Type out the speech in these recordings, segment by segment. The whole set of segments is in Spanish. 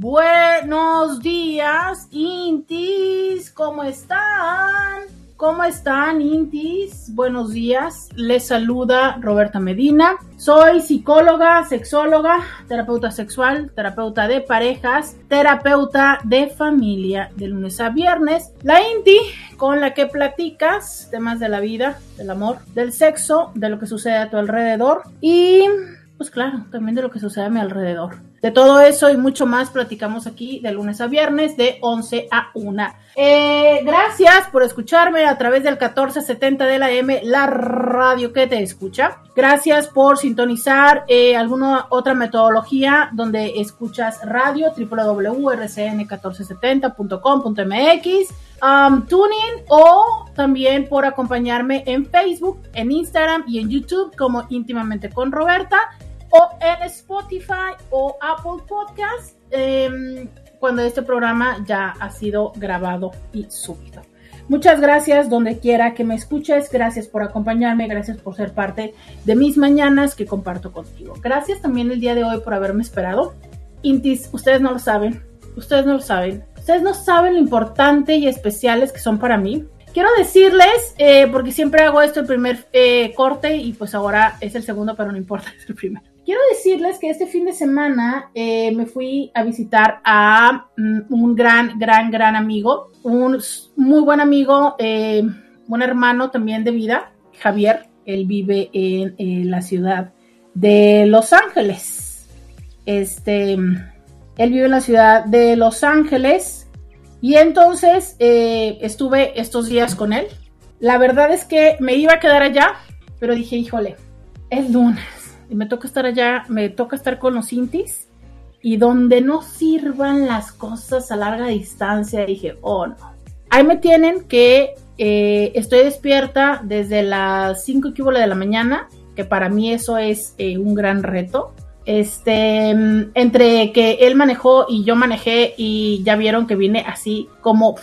buenos días, Intis. ¿Cómo están? ¿Cómo están, Intis? Buenos días. Les saluda Roberta Medina. Soy psicóloga, sexóloga, terapeuta sexual, terapeuta de parejas, terapeuta de familia de lunes a viernes. La Inti con la que platicas temas de la vida, del amor, del sexo, de lo que sucede a tu alrededor y pues claro, también de lo que sucede a mi alrededor. De todo eso y mucho más platicamos aquí de lunes a viernes de 11 a 1. Eh, gracias por escucharme a través del 1470 de la M, la radio que te escucha. Gracias por sintonizar eh, alguna otra metodología donde escuchas radio, www.rcn1470.com.mx, um, tuning o también por acompañarme en Facebook, en Instagram y en YouTube como íntimamente con Roberta o en Spotify o Apple Podcast eh, cuando este programa ya ha sido grabado y subido. Muchas gracias donde quiera que me escuches, gracias por acompañarme, gracias por ser parte de mis mañanas que comparto contigo. Gracias también el día de hoy por haberme esperado. Intis, ustedes no lo saben, ustedes no lo saben, ustedes no saben lo importante y especiales que son para mí. Quiero decirles, eh, porque siempre hago esto el primer eh, corte y pues ahora es el segundo, pero no importa, es el primero. Quiero decirles que este fin de semana eh, me fui a visitar a mm, un gran, gran, gran amigo, un muy buen amigo, eh, un hermano también de vida, Javier. Él vive en, la ciudad de Los Ángeles. Este, él vive en la ciudad de Los Ángeles y entonces eh, estuve estos días con él. La verdad es que me iba a quedar allá, pero dije, híjole, es lunes y me toca estar allá, me toca estar con los intis y donde no sirvan las cosas a larga distancia, dije, oh no. Ahí me tienen que eh, estoy despierta desde las 5 de la mañana, que para mí eso es eh, un gran reto. Este, entre que él manejó y yo manejé y ya vieron que vine así como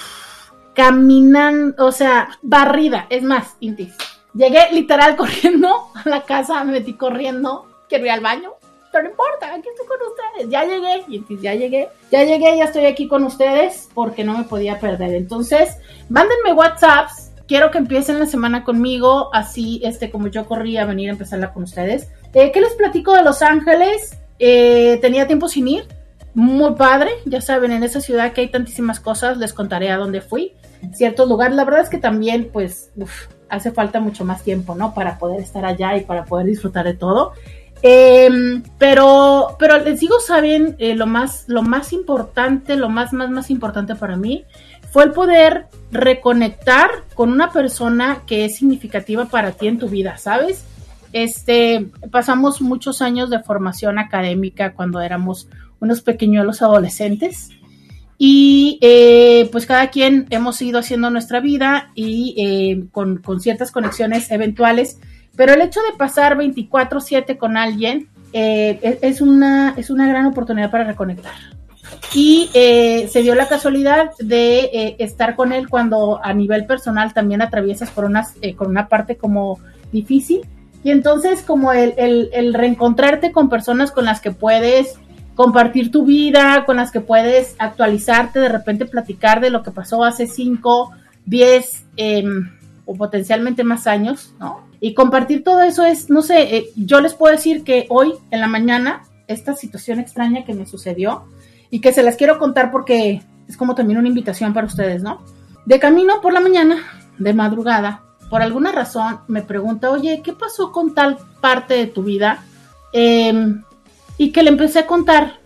caminando, o sea, barrida, es más, Intis Llegué literal corriendo a la casa, me metí corriendo, quiero ir al baño, pero no importa, aquí estoy con ustedes. Ya llegué, y entonces ya llegué, ya llegué, ya estoy aquí con ustedes porque no me podía perder. Entonces, mándenme WhatsApps. Quiero que empiecen la semana conmigo, así este, como yo corrí a venir a empezarla con ustedes. Eh, ¿Qué les platico de Los Ángeles? Eh, tenía tiempo sin ir, muy padre, ya saben, en esa ciudad que hay tantísimas cosas, les contaré a dónde fui, ciertos lugares, la verdad es que también, pues, uf, hace falta mucho más tiempo, ¿no? Para poder estar allá y para poder disfrutar de todo. Eh, pero, pero les digo, saben, eh, lo más, lo más importante, lo más, más, más importante para mí fue el poder reconectar con una persona que es significativa para ti en tu vida, ¿sabes? Este, pasamos muchos años de formación académica cuando éramos unos pequeñuelos adolescentes y eh, pues cada quien hemos ido haciendo nuestra vida y eh, con, con, ciertas conexiones eventuales, pero el hecho de pasar 24/7 con alguien eh, es, una, es una gran oportunidad para reconectar. Y eh, se dio la casualidad de eh, estar con él cuando a nivel personal también atraviesas por unas, con una parte como difícil. Y entonces como el, el, el reencontrarte con personas con las que puedes compartir tu vida, con las que puedes actualizarte, de repente platicar de lo que pasó hace 5, 10 eh, o potencialmente más años, ¿no? Y compartir todo eso es, no sé, eh, yo les puedo decir que hoy en la mañana, esta situación extraña que me sucedió y que se las quiero contar porque es como también una invitación para ustedes, ¿no? De camino por la mañana, de madrugada, por alguna razón me pregunta, oye, ¿qué pasó con tal parte de tu vida? Eh, y que le empecé a contar.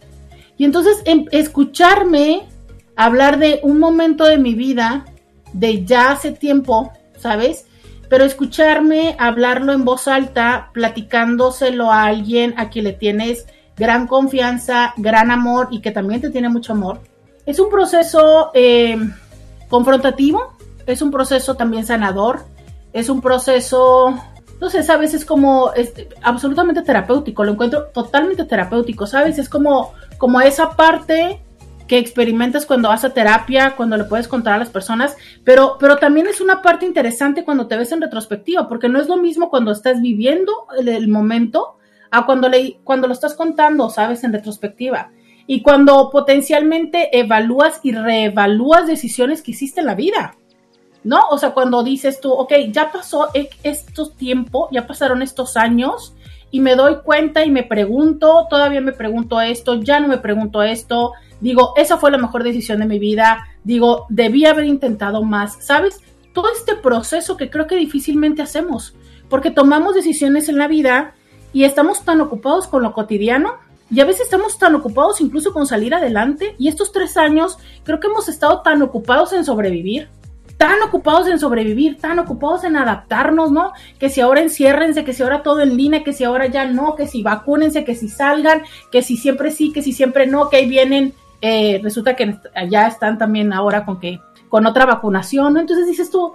Y entonces em, escucharme hablar de un momento de mi vida, de ya hace tiempo, ¿sabes? Pero escucharme hablarlo en voz alta, platicándoselo a alguien a quien le tienes gran confianza, gran amor y que también te tiene mucho amor. es un proceso eh, confrontativo, es un proceso también sanador, es un proceso, no sé, sabes, es como absolutamente terapéutico, lo encuentro totalmente terapéutico, sabes, es como, como esa parte que experimentas cuando vas a terapia, cuando le puedes contar a las personas, pero, pero también es una parte interesante cuando te ves en retrospectiva, porque no es lo mismo cuando estás viviendo el, momento a cuando, le, cuando lo estás contando, sabes, en retrospectiva. Y cuando potencialmente evalúas y reevalúas decisiones que hiciste en la vida. ¿No? O sea, cuando dices tú, ok, ya pasó e-, estos tiempo, ya pasaron estos años y me doy cuenta y me pregunto, todavía me pregunto esto, ya no me pregunto esto, digo, esa fue la mejor decisión de mi vida, digo, debí haber intentado más, ¿sabes? Todo este proceso que creo que difícilmente hacemos, porque tomamos decisiones en la vida y estamos tan ocupados con lo cotidiano y a veces estamos tan ocupados incluso con salir adelante y estos tres años creo que hemos estado tan ocupados en sobrevivir tan ocupados en sobrevivir, tan ocupados en adaptarnos, ¿no? Que si ahora enciérrense, que si ahora todo en línea, que si ahora ya no, que si vacúnense, que si salgan, que si siempre sí, que si siempre no, que ahí vienen, eh, resulta que ya están también ahora con que, con otra vacunación, ¿no? Entonces dices tú,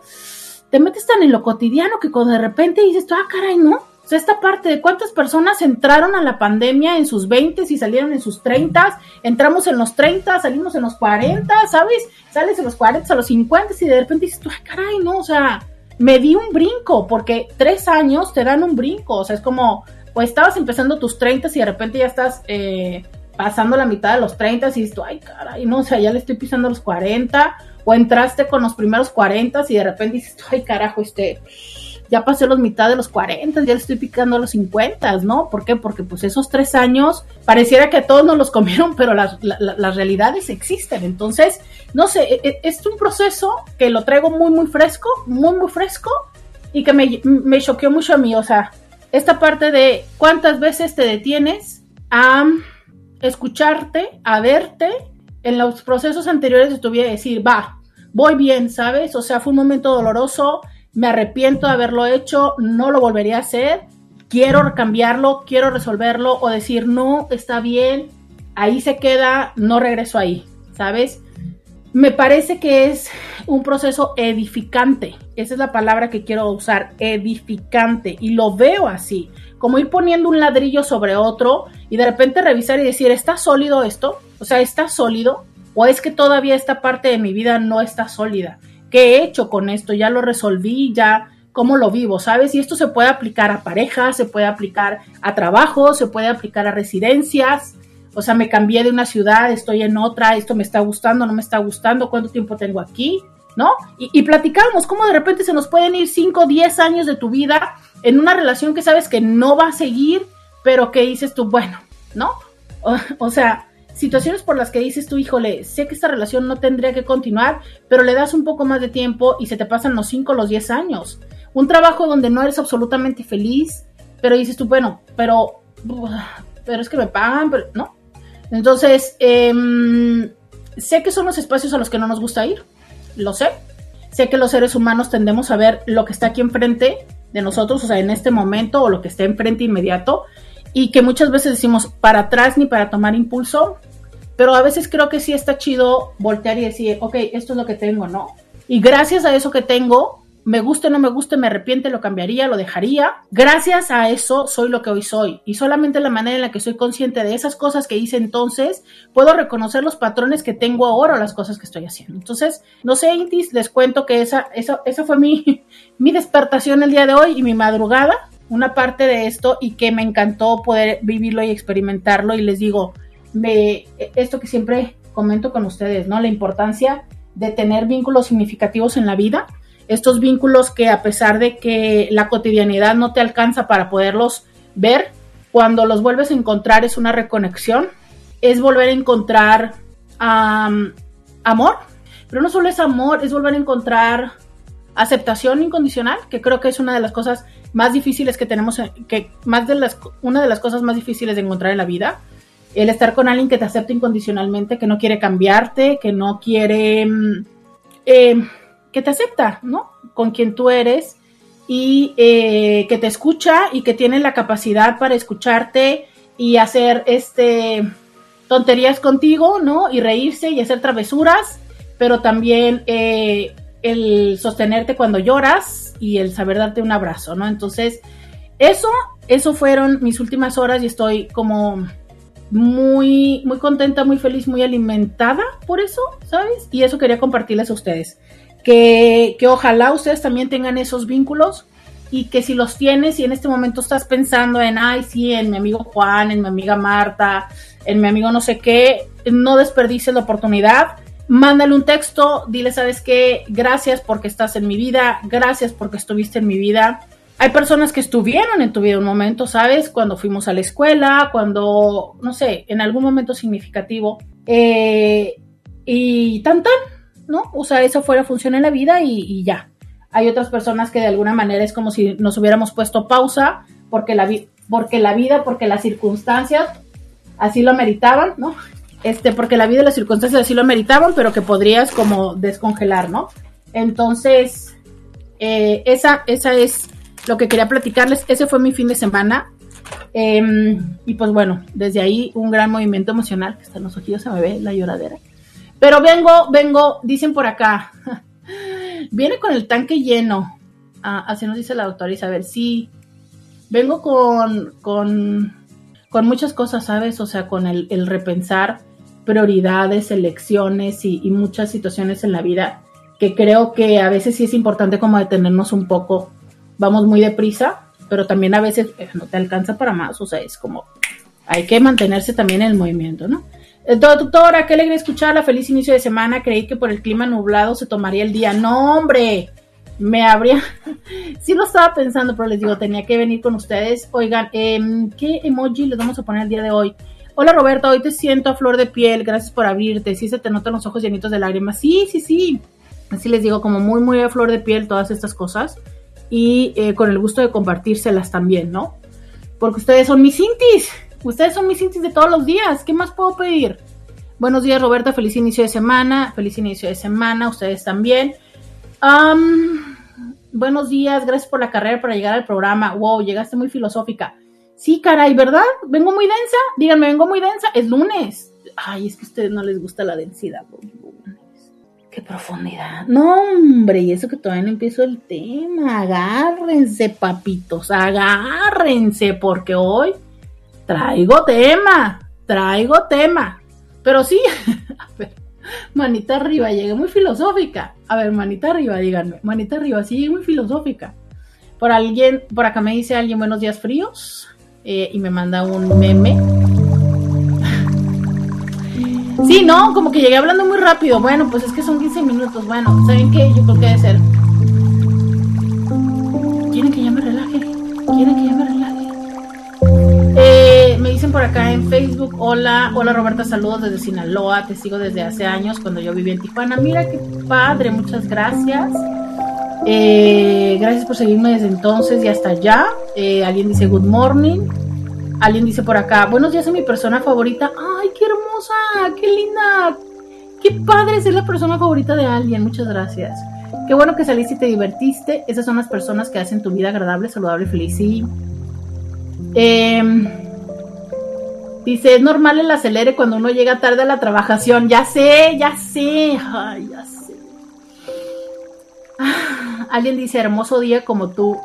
te metes tan en lo cotidiano que cuando de repente dices tú, ah, caray, ¿no? O sea, esta parte de cuántas personas entraron a la pandemia en sus 20 y salieron en sus 30, entramos en los 30, salimos en los 40, ¿sabes? Sales en los 40, a los 50 y de repente dices, ay, caray, no, o sea, me di un brinco, porque tres años te dan un brinco, o sea, es como, pues estabas empezando tus 30 y de repente ya estás eh, pasando la mitad de los 30 y dices, ay, caray, no, o sea, ya le estoy pisando los 40, o entraste con los primeros 40 y de repente dices, ay, carajo, este ya pasé los mitad de los 40, ya le estoy picando a los 50, ¿no? ¿Por qué? Porque pues esos tres años pareciera que a todos nos los comieron, pero las, realidades existen. Entonces, no sé, e, e, es un proceso que lo traigo muy, muy fresco, muy, muy fresco y que me, me choqueó mucho a mí. O sea, esta parte de cuántas veces te detienes a escucharte, a verte en los procesos anteriores y decir, va, voy bien, ¿sabes? O sea, fue un momento doloroso, me arrepiento de haberlo hecho, no lo volvería a hacer, quiero cambiarlo, quiero resolverlo o decir, no, está bien, ahí se queda, no regreso ahí, ¿sabes? Me parece que es un proceso edificante, esa es la palabra que quiero usar, edificante, y lo veo así, como ir poniendo un ladrillo sobre otro y de repente revisar y decir, ¿está sólido esto? O sea, ¿está sólido? ¿O es que todavía esta parte de mi vida no está sólida? ¿Qué he hecho con esto? Ya lo resolví, ya cómo lo vivo, ¿sabes? Y esto se puede aplicar a parejas, se puede aplicar a trabajo, se puede aplicar a residencias. O sea, me cambié de una ciudad, estoy en otra, esto me está gustando, no me está gustando, cuánto tiempo tengo aquí, ¿no? Y, platicamos cómo de repente se nos pueden ir 5, 10 años de tu vida en una relación que sabes que no va a seguir, pero que dices tú, bueno, ¿no? o sea, situaciones por las que dices tú, híjole, sé que esta relación no tendría que continuar, pero le das un poco más de tiempo y se te pasan los 5 o los 10 años. Un trabajo donde no eres absolutamente feliz, pero dices tú, bueno, pero, pero es que me pagan, pero no. Entonces, em, sé que son los espacios a los que no nos gusta ir, lo sé. Sé que los seres humanos tendemos a ver lo que está aquí enfrente de nosotros, o sea, en este momento o lo que está enfrente inmediato, y que muchas veces decimos para atrás ni para tomar impulso, pero a veces creo que sí está chido voltear y decir, ok, esto es lo que tengo, ¿no? Y gracias a eso que tengo, me guste o no me guste, me arrepiente, lo cambiaría, lo dejaría. Gracias a eso soy lo que hoy soy. Y solamente la manera en la que soy consciente de esas cosas que hice entonces, puedo reconocer los patrones que tengo ahora o las cosas que estoy haciendo. Entonces, no sé, Intis, les cuento que esa, esa, esa fue mi, mi despertación el día de hoy y mi madrugada una parte de esto y que me encantó poder vivirlo y experimentarlo. Y les digo, me, esto que siempre comento con ustedes, ¿no? La importancia de tener vínculos significativos en la vida, estos vínculos que a pesar de que la cotidianidad no te alcanza para poderlos ver, cuando los vuelves a encontrar es una reconexión, es volver a encontrar amor, pero no solo es amor, es volver a encontrar aceptación incondicional, que creo que es una de las cosas más difíciles que tenemos, que más de las, una de las cosas más difíciles de encontrar en la vida, el estar con alguien que te acepta incondicionalmente, que no quiere cambiarte, que no quiere, mm, em, que te acepta, ¿no? Con quien tú eres y eh, que te escucha y que tiene la capacidad para escucharte y hacer este, tonterías contigo, ¿no? Y reírse y hacer travesuras, pero también eh, el sostenerte cuando lloras y el saber darte un abrazo, ¿no? Entonces, eso, eso fueron mis últimas horas y estoy como muy, muy contenta, muy feliz, muy alimentada por eso, ¿sabes? Y eso quería compartirles a ustedes. Que, que ojalá ustedes también tengan esos vínculos y que si los tienes y en este momento estás pensando en, ay, sí, en mi amigo Juan, en mi amiga Marta, en mi amigo no sé qué, no desperdices la oportunidad. Mándale un texto, dile, ¿sabes qué? Gracias porque estás en mi vida, gracias porque estuviste en mi vida. Hay personas que estuvieron en tu vida un momento, ¿sabes? Cuando fuimos a la escuela, cuando, no sé, en algún momento significativo. Eh, y tan tan, ¿no? O sea, eso fuera función en la vida y, y ya. Hay otras personas que de alguna manera es como si nos hubiéramos puesto pausa porque la, porque la vida, porque las circunstancias así lo meritaban, ¿no? Este, porque la vida y las circunstancias así lo meritaban, pero que podrías como descongelar, ¿no? Entonces, eh, esa, esa es lo que quería platicarles. Ese fue mi fin de semana. Em, y pues bueno, desde ahí un gran movimiento emocional, que hasta en los ojillos se me ve la lloradera. Pero vengo, vengo, dicen por acá, Viene con el tanque lleno. Ah, así nos dice la doctora Isabel. Sí, vengo con, con, con muchas cosas, ¿sabes? O sea, con el, repensar prioridades, elecciones y, muchas situaciones en la vida que creo que a veces sí es importante como detenernos un poco. Vamos muy deprisa, pero también a veces eh, no te alcanza para más. O sea, es como hay que mantenerse también en el movimiento, ¿no? Doctora, qué alegre escucharla. Feliz inicio de semana. Creí que por el clima nublado se tomaría el día. No, hombre. Me habría. sí lo estaba pensando, pero les digo, tenía que venir con ustedes. Oigan, em, ¿qué emoji les vamos a poner el día de hoy? Hola Roberta, hoy te siento a flor de piel. Gracias por abrirte. Sí se te notan los ojos llenitos de lágrimas. Sí, sí, sí. Así les digo, como muy, muy a flor de piel todas estas cosas. Y eh, con el gusto de compartírselas también, ¿no? Porque ustedes son mis intis. Ustedes son mis intis de todos los días. ¿Qué más puedo pedir? Buenos días, Roberta. Feliz inicio de semana. Feliz inicio de semana. Ustedes también. buenos días. Gracias por la carrera para llegar al programa. Wow, llegaste muy filosófica. Sí, caray, ¿verdad? Vengo muy densa. Díganme, vengo muy densa. Es lunes. Ay, es que a ustedes no les gusta la densidad. Qué profundidad. No, hombre, y eso que todavía no empiezo el tema. Agárrense, papitos, agárrense, porque hoy traigo tema, traigo tema. Pero sí, a ver, manita arriba, llegué muy filosófica. A ver, manita arriba, díganme, manita arriba, sí, llegué muy filosófica. Por alguien, por acá me dice alguien buenos días fríos eh, y me manda un meme. Sí, no, como que llegué hablando muy rápido. Bueno, pues es que son 15 minutos. Bueno, ¿saben qué? Yo creo que debe ser. ¿Quieren que ya me relaje? ¿Quieren que ya me relaje? me dicen por acá en Facebook, hola, hola Roberta, saludos desde Sinaloa, te sigo desde hace años cuando yo vivía en Tijuana. Mira qué padre, muchas gracias. Eh, gracias por seguirme desde entonces y hasta allá. Eh, alguien dice good morning. Alguien dice por acá, buenos días a mi persona favorita. Ay, qué hermosa, qué linda. Qué padre ser la persona favorita de alguien. Muchas gracias. Qué bueno que saliste y te divertiste. Esas son las personas que hacen tu vida agradable, saludable y feliz. Sí. Eh, Dice, es normal el acelere cuando uno llega tarde a la trabajación. Ya sé, ya sé. Ay, ya sé. Ah, alguien dice, hermoso día como tú.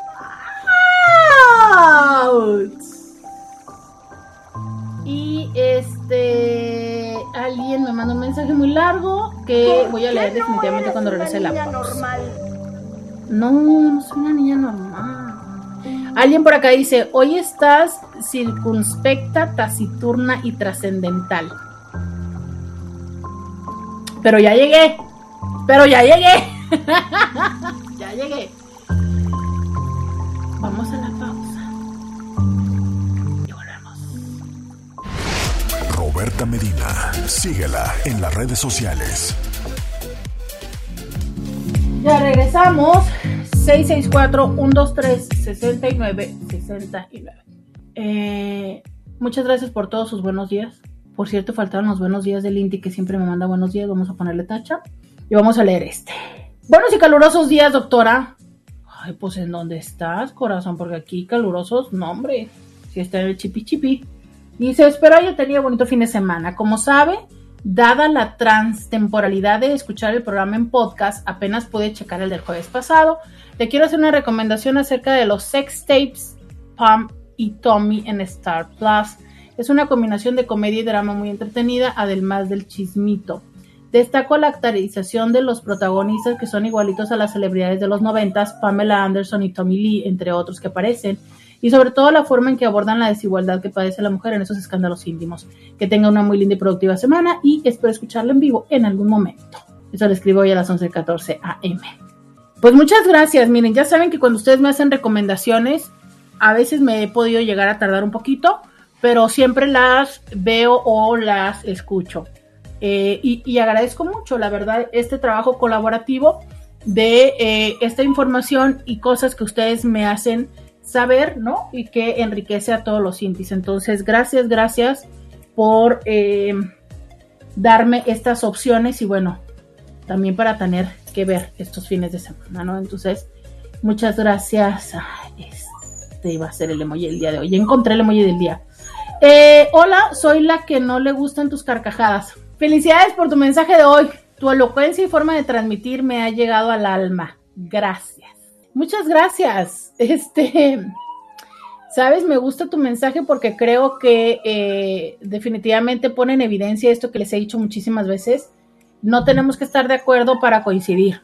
Y este, alguien me manda un mensaje muy largo que voy a leer definitivamente cuando regrese la pausa. No, no soy una niña normal. Alguien por acá dice, hoy estás circunspecta, taciturna y trascendental. Pero ya llegué. Pero ya llegué. ya llegué. Vamos a la pausa. Y volvemos. Roberta Medina. Síguela en las redes sociales. Ya regresamos. 664-123-6969. Eh, muchas gracias por todos sus buenos días. Por cierto, faltaron los buenos días del Inti que siempre me manda buenos días. Vamos a ponerle tacha. Y vamos a leer este. Buenos y calurosos días, doctora. Ay, pues ¿en dónde estás, corazón? Porque aquí calurosos, no, hombre. Si está en el chipi chipi. Dice, espero haya tenido bonito fin de semana. Como sabe, dada la transtemporalidad de escuchar el programa en podcast, apenas pude checar el del jueves pasado. Le quiero hacer una recomendación acerca de los sex tapes Pam y Tommy en Star Plus. Es una combinación de comedia y drama muy entretenida, además del chismito. Destaco la actualización de los protagonistas que son igualitos a las celebridades de los noventas, Pamela Anderson y Tommy Lee, entre otros que aparecen y sobre todo la forma en que abordan la desigualdad que padece la mujer en esos escándalos íntimos. Que tenga una muy linda y productiva semana y espero escucharla en vivo en algún momento. Eso lo escribo hoy a las 11.14 am. Pues muchas gracias. Miren, ya saben que cuando ustedes me hacen recomendaciones, a veces me he podido llegar a tardar un poquito, pero siempre las veo o las escucho. Eh, y, agradezco mucho, la verdad, este trabajo colaborativo de eh, esta información y cosas que ustedes me hacen saber, ¿no? Y que enriquece a todos los intis. Entonces, gracias, gracias por eh, darme estas opciones y bueno, también para tener que ver estos fines de semana, ¿no? Entonces, muchas gracias. este iba a ser el emoji del día de hoy. encontré el emoji del día. Hola, soy la que no le gustan tus carcajadas. Felicidades por tu mensaje de hoy. Tu elocuencia y forma de transmitir me ha llegado al alma. Gracias. Muchas gracias. Este, sabes, me gusta tu mensaje porque creo que eh, definitivamente pone en evidencia esto que les he dicho muchísimas veces. No tenemos que estar de acuerdo para coincidir,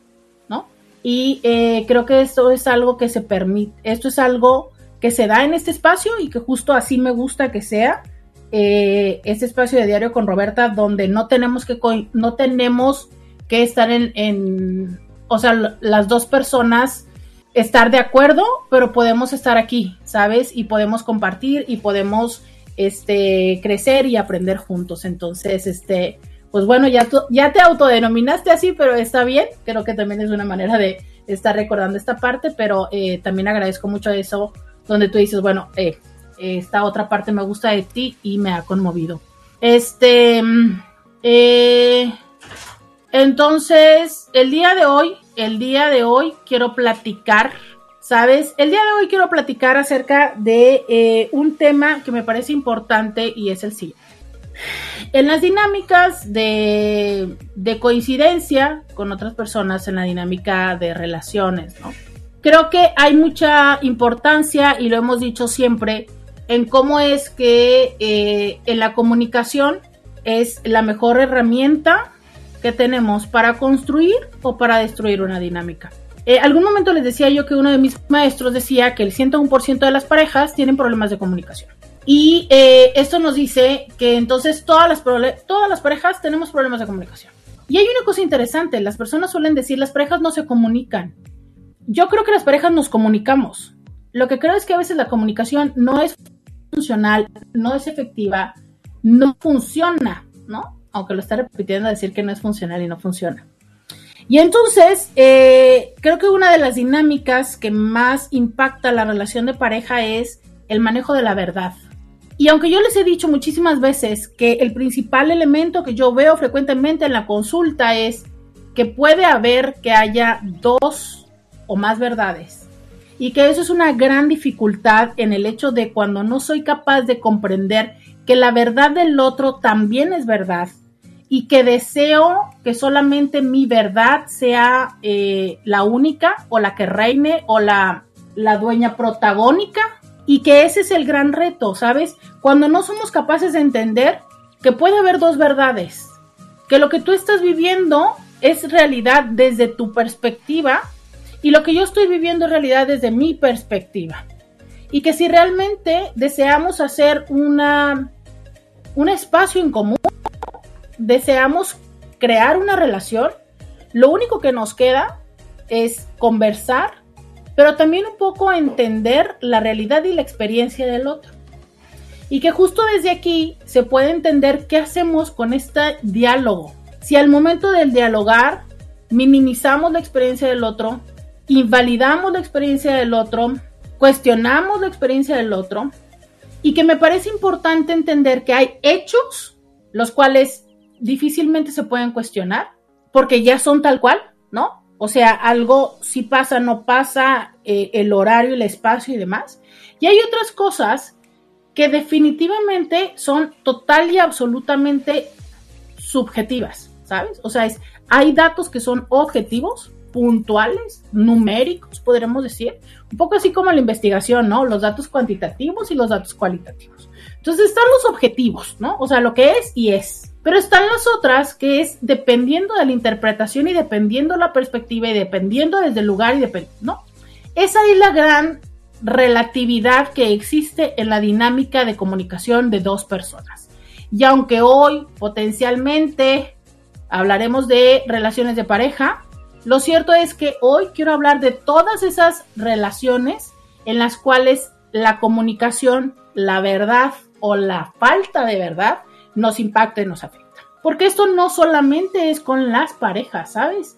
¿no? Y eh, creo que esto es algo que se permite, esto es algo que se da en este espacio y que justo así me gusta que sea eh, este espacio de diario con Roberta, donde no tenemos que, no tenemos que estar en, en o sea, las dos personas estar de acuerdo, pero podemos estar aquí, ¿sabes? Y podemos compartir y podemos este, crecer y aprender juntos. Entonces, este, pues bueno, ya, ya te autodenominaste así, pero está bien. Creo que también es una manera de estar recordando esta parte, pero eh, también agradezco mucho eso, donde tú dices, bueno, eh, esta otra parte me gusta de ti y me ha conmovido. Este, eh, entonces, el día de hoy el día de hoy quiero platicar, ¿sabes? El día de hoy quiero platicar acerca de eh, un tema que me parece importante y es el siguiente. En las dinámicas de, de, coincidencia con otras personas, en la dinámica de relaciones, ¿no? Creo que hay mucha importancia, y lo hemos dicho siempre, en cómo es que eh, en la comunicación es la mejor herramienta que tenemos para construir o para destruir una dinámica. Eh, algún momento les decía yo que uno de mis maestros decía que el 101% de las parejas tienen problemas de comunicación. Y eh, esto nos dice que entonces todas las, todas las parejas tenemos problemas de comunicación. Y hay una cosa interesante, las personas suelen decir las parejas no se comunican. Yo creo que las parejas nos comunicamos. Lo que creo es que a veces la comunicación no es no es efectiva, no funciona, ¿no? aunque lo está repitiendo, decir que no es funcional y no funciona. Y entonces, eh, creo que una de las dinámicas que más impacta la relación de pareja es el manejo de la verdad. Y aunque yo les he dicho muchísimas veces que el principal elemento que yo veo frecuentemente en la consulta es que puede haber que haya dos o más verdades. Y que eso es una gran dificultad en el hecho de cuando no soy capaz de comprender que la verdad del otro también es verdad y que deseo que solamente mi verdad sea eh, la única o la que reine o la, la dueña protagónica y que ese es el gran reto, ¿sabes? Cuando no somos capaces de entender que puede haber dos verdades, que lo que tú estás viviendo es realidad desde tu perspectiva y lo que yo estoy viviendo es realidad desde mi perspectiva. Y que si realmente deseamos hacer una, un espacio en común, deseamos crear una relación, lo único que nos queda es conversar, pero también un poco entender la realidad y la experiencia del otro. Y que justo desde aquí se puede entender qué hacemos con este diálogo. Si al momento del dialogar minimizamos la experiencia del otro, invalidamos la experiencia del otro, cuestionamos la experiencia del otro, y que me parece importante entender que hay hechos los cuales difícilmente se pueden cuestionar porque ya son tal cual, ¿no? O sea, algo si pasa, no pasa, eh, el horario, el espacio y demás. Y hay otras cosas que definitivamente son total y absolutamente subjetivas, ¿sabes? O sea, es, hay datos que son objetivos, puntuales, numéricos, podríamos decir, un poco así como la investigación, ¿no? Los datos cuantitativos y los datos cualitativos. Entonces están los objetivos, ¿no? O sea, lo que es y es. Pero están las otras que es dependiendo de la interpretación y dependiendo la perspectiva y dependiendo desde el lugar y dependiendo, ¿no? Esa es la gran relatividad que existe en la dinámica de comunicación de dos personas. Y aunque hoy potencialmente hablaremos de relaciones de pareja, lo cierto es que hoy quiero hablar de todas esas relaciones en las cuales la comunicación, la verdad o la falta de verdad nos impacta y nos afecta. Porque esto no solamente es con las parejas, ¿sabes?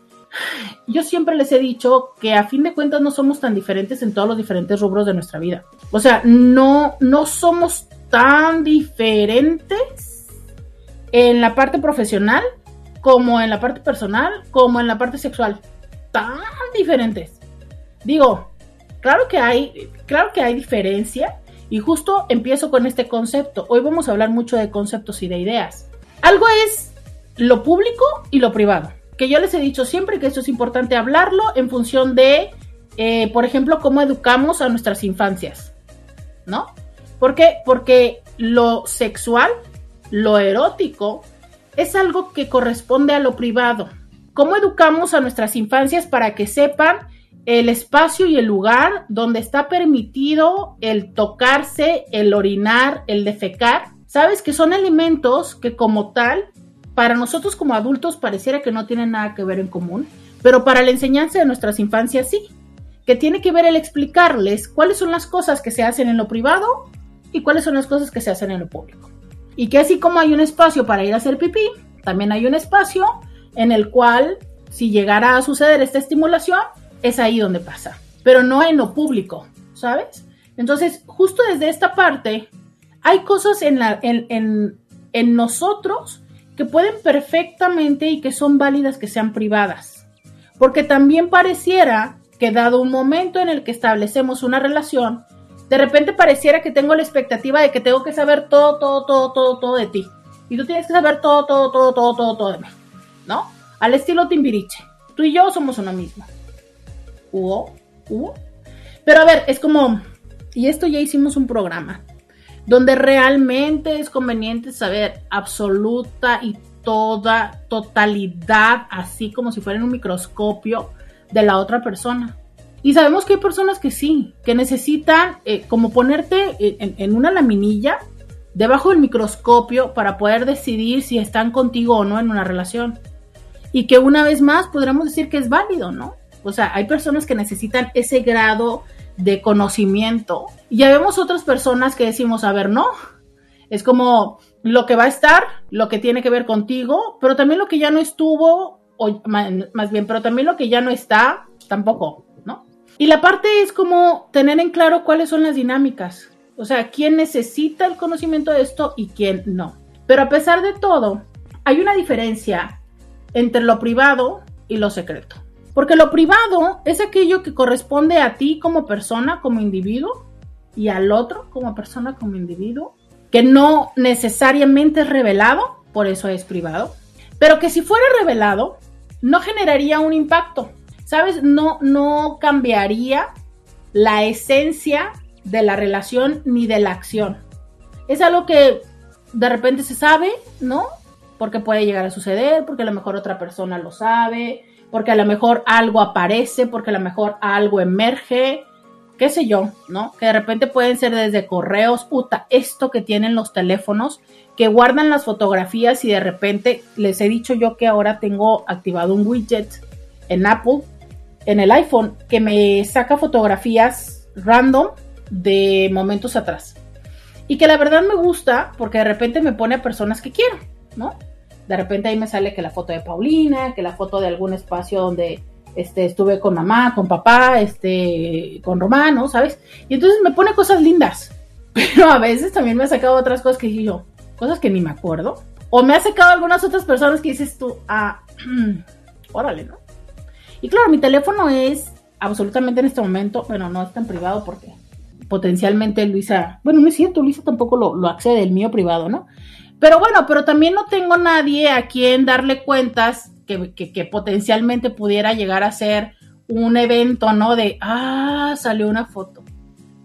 Yo siempre les he dicho que a fin de cuentas no somos tan diferentes en todos los diferentes rubros de nuestra vida. O sea, no, no somos tan diferentes en la parte profesional como en la parte personal, como en la parte sexual. Tan diferentes. Digo, claro que hay, claro que hay diferencia. Y justo empiezo con este concepto. Hoy vamos a hablar mucho de conceptos y de ideas. Algo es lo público y lo privado. Que yo les he dicho siempre que esto es importante hablarlo en función de, eh, por ejemplo, cómo educamos a nuestras infancias. ¿No? ¿Por qué? Porque lo sexual, lo erótico, es algo que corresponde a lo privado. ¿Cómo educamos a nuestras infancias para que sepan el espacio y el lugar donde está permitido el tocarse, el orinar, el defecar? Sabes que son elementos que como tal, para nosotros como adultos pareciera que no tienen nada que ver en común, pero para la enseñanza de nuestras infancias sí, que tiene que ver el explicarles cuáles son las cosas que se hacen en lo privado y cuáles son las cosas que se hacen en lo público y que así como hay un espacio para ir a hacer pipí, también hay un espacio en el cual si llegara a suceder esta estimulación, es ahí donde pasa, pero no en lo público, ¿sabes? Entonces, justo desde esta parte, hay cosas en, en nosotros que pueden perfectamente y que son válidas que sean privadas, porque también pareciera que dado un momento en el que establecemos una relación, de repente pareciera que tengo la expectativa de que tengo que saber todo, todo, todo, todo, todo de ti. Y tú tienes que saber todo, todo, todo, todo, todo, todo de mí. ¿No? Al estilo Timbiriche. Tú y yo somos uno mismo. ¿Hubo? ¿Hubo? Pero a ver, es como, y esto ya hicimos un programa, donde realmente es conveniente saber absoluta y toda totalidad, así como si fuera en un microscopio de la otra persona. Y sabemos que hay personas que sí, que necesitan eh, como ponerte en, una laminilla debajo del microscopio para poder decidir si están contigo o no en una relación. Y que una vez más podremos decir que es válido, ¿no? O sea, hay personas que necesitan ese grado de conocimiento. Y ya vemos otras personas que decimos, a ver, no. Es como lo que va a estar, lo que tiene que ver contigo, pero también lo que ya no estuvo, o más bien, pero también lo que ya no está, tampoco. Y la parte es como tener en claro cuáles son las dinámicas. O sea, quién necesita el conocimiento de esto y quién no. Pero a pesar de todo, hay una diferencia entre lo privado y lo secreto. Porque lo privado es aquello que corresponde a ti como persona, como individuo, y al otro como persona, como individuo, que no necesariamente es revelado, por eso es privado, pero que si fuera revelado, no generaría un impacto. ¿Sabes? No, no cambiaría la esencia de la relación ni de la acción. Es algo que de repente se sabe, ¿no? Porque puede llegar a suceder, porque a lo mejor otra persona lo sabe, porque a lo mejor algo aparece, porque a lo mejor algo emerge, qué sé yo, ¿no? Que de repente pueden ser desde correos, puta, esto que tienen los teléfonos, que guardan las fotografías y de repente les he dicho yo que ahora tengo activado un widget en Apple en el iPhone que me saca fotografías random de momentos atrás. Y que la verdad me gusta porque de repente me pone a personas que quiero, ¿no? De repente ahí me sale que la foto de Paulina, que la foto de algún espacio donde este, estuve con mamá, con papá, este, con Romano, ¿sabes? Y entonces me pone cosas lindas. Pero a veces también me ha sacado otras cosas que yo, cosas que ni me acuerdo. O me ha sacado algunas otras personas que dices tú, ah, órale, ¿no? Y claro, mi teléfono es absolutamente en este momento, bueno, no es tan privado porque potencialmente Luisa, bueno, no es cierto, Luisa tampoco lo, lo accede, el mío privado, ¿no? Pero bueno, pero también no tengo nadie a quien darle cuentas que, que, potencialmente pudiera llegar a ser un evento, ¿no? De, ah, salió una foto.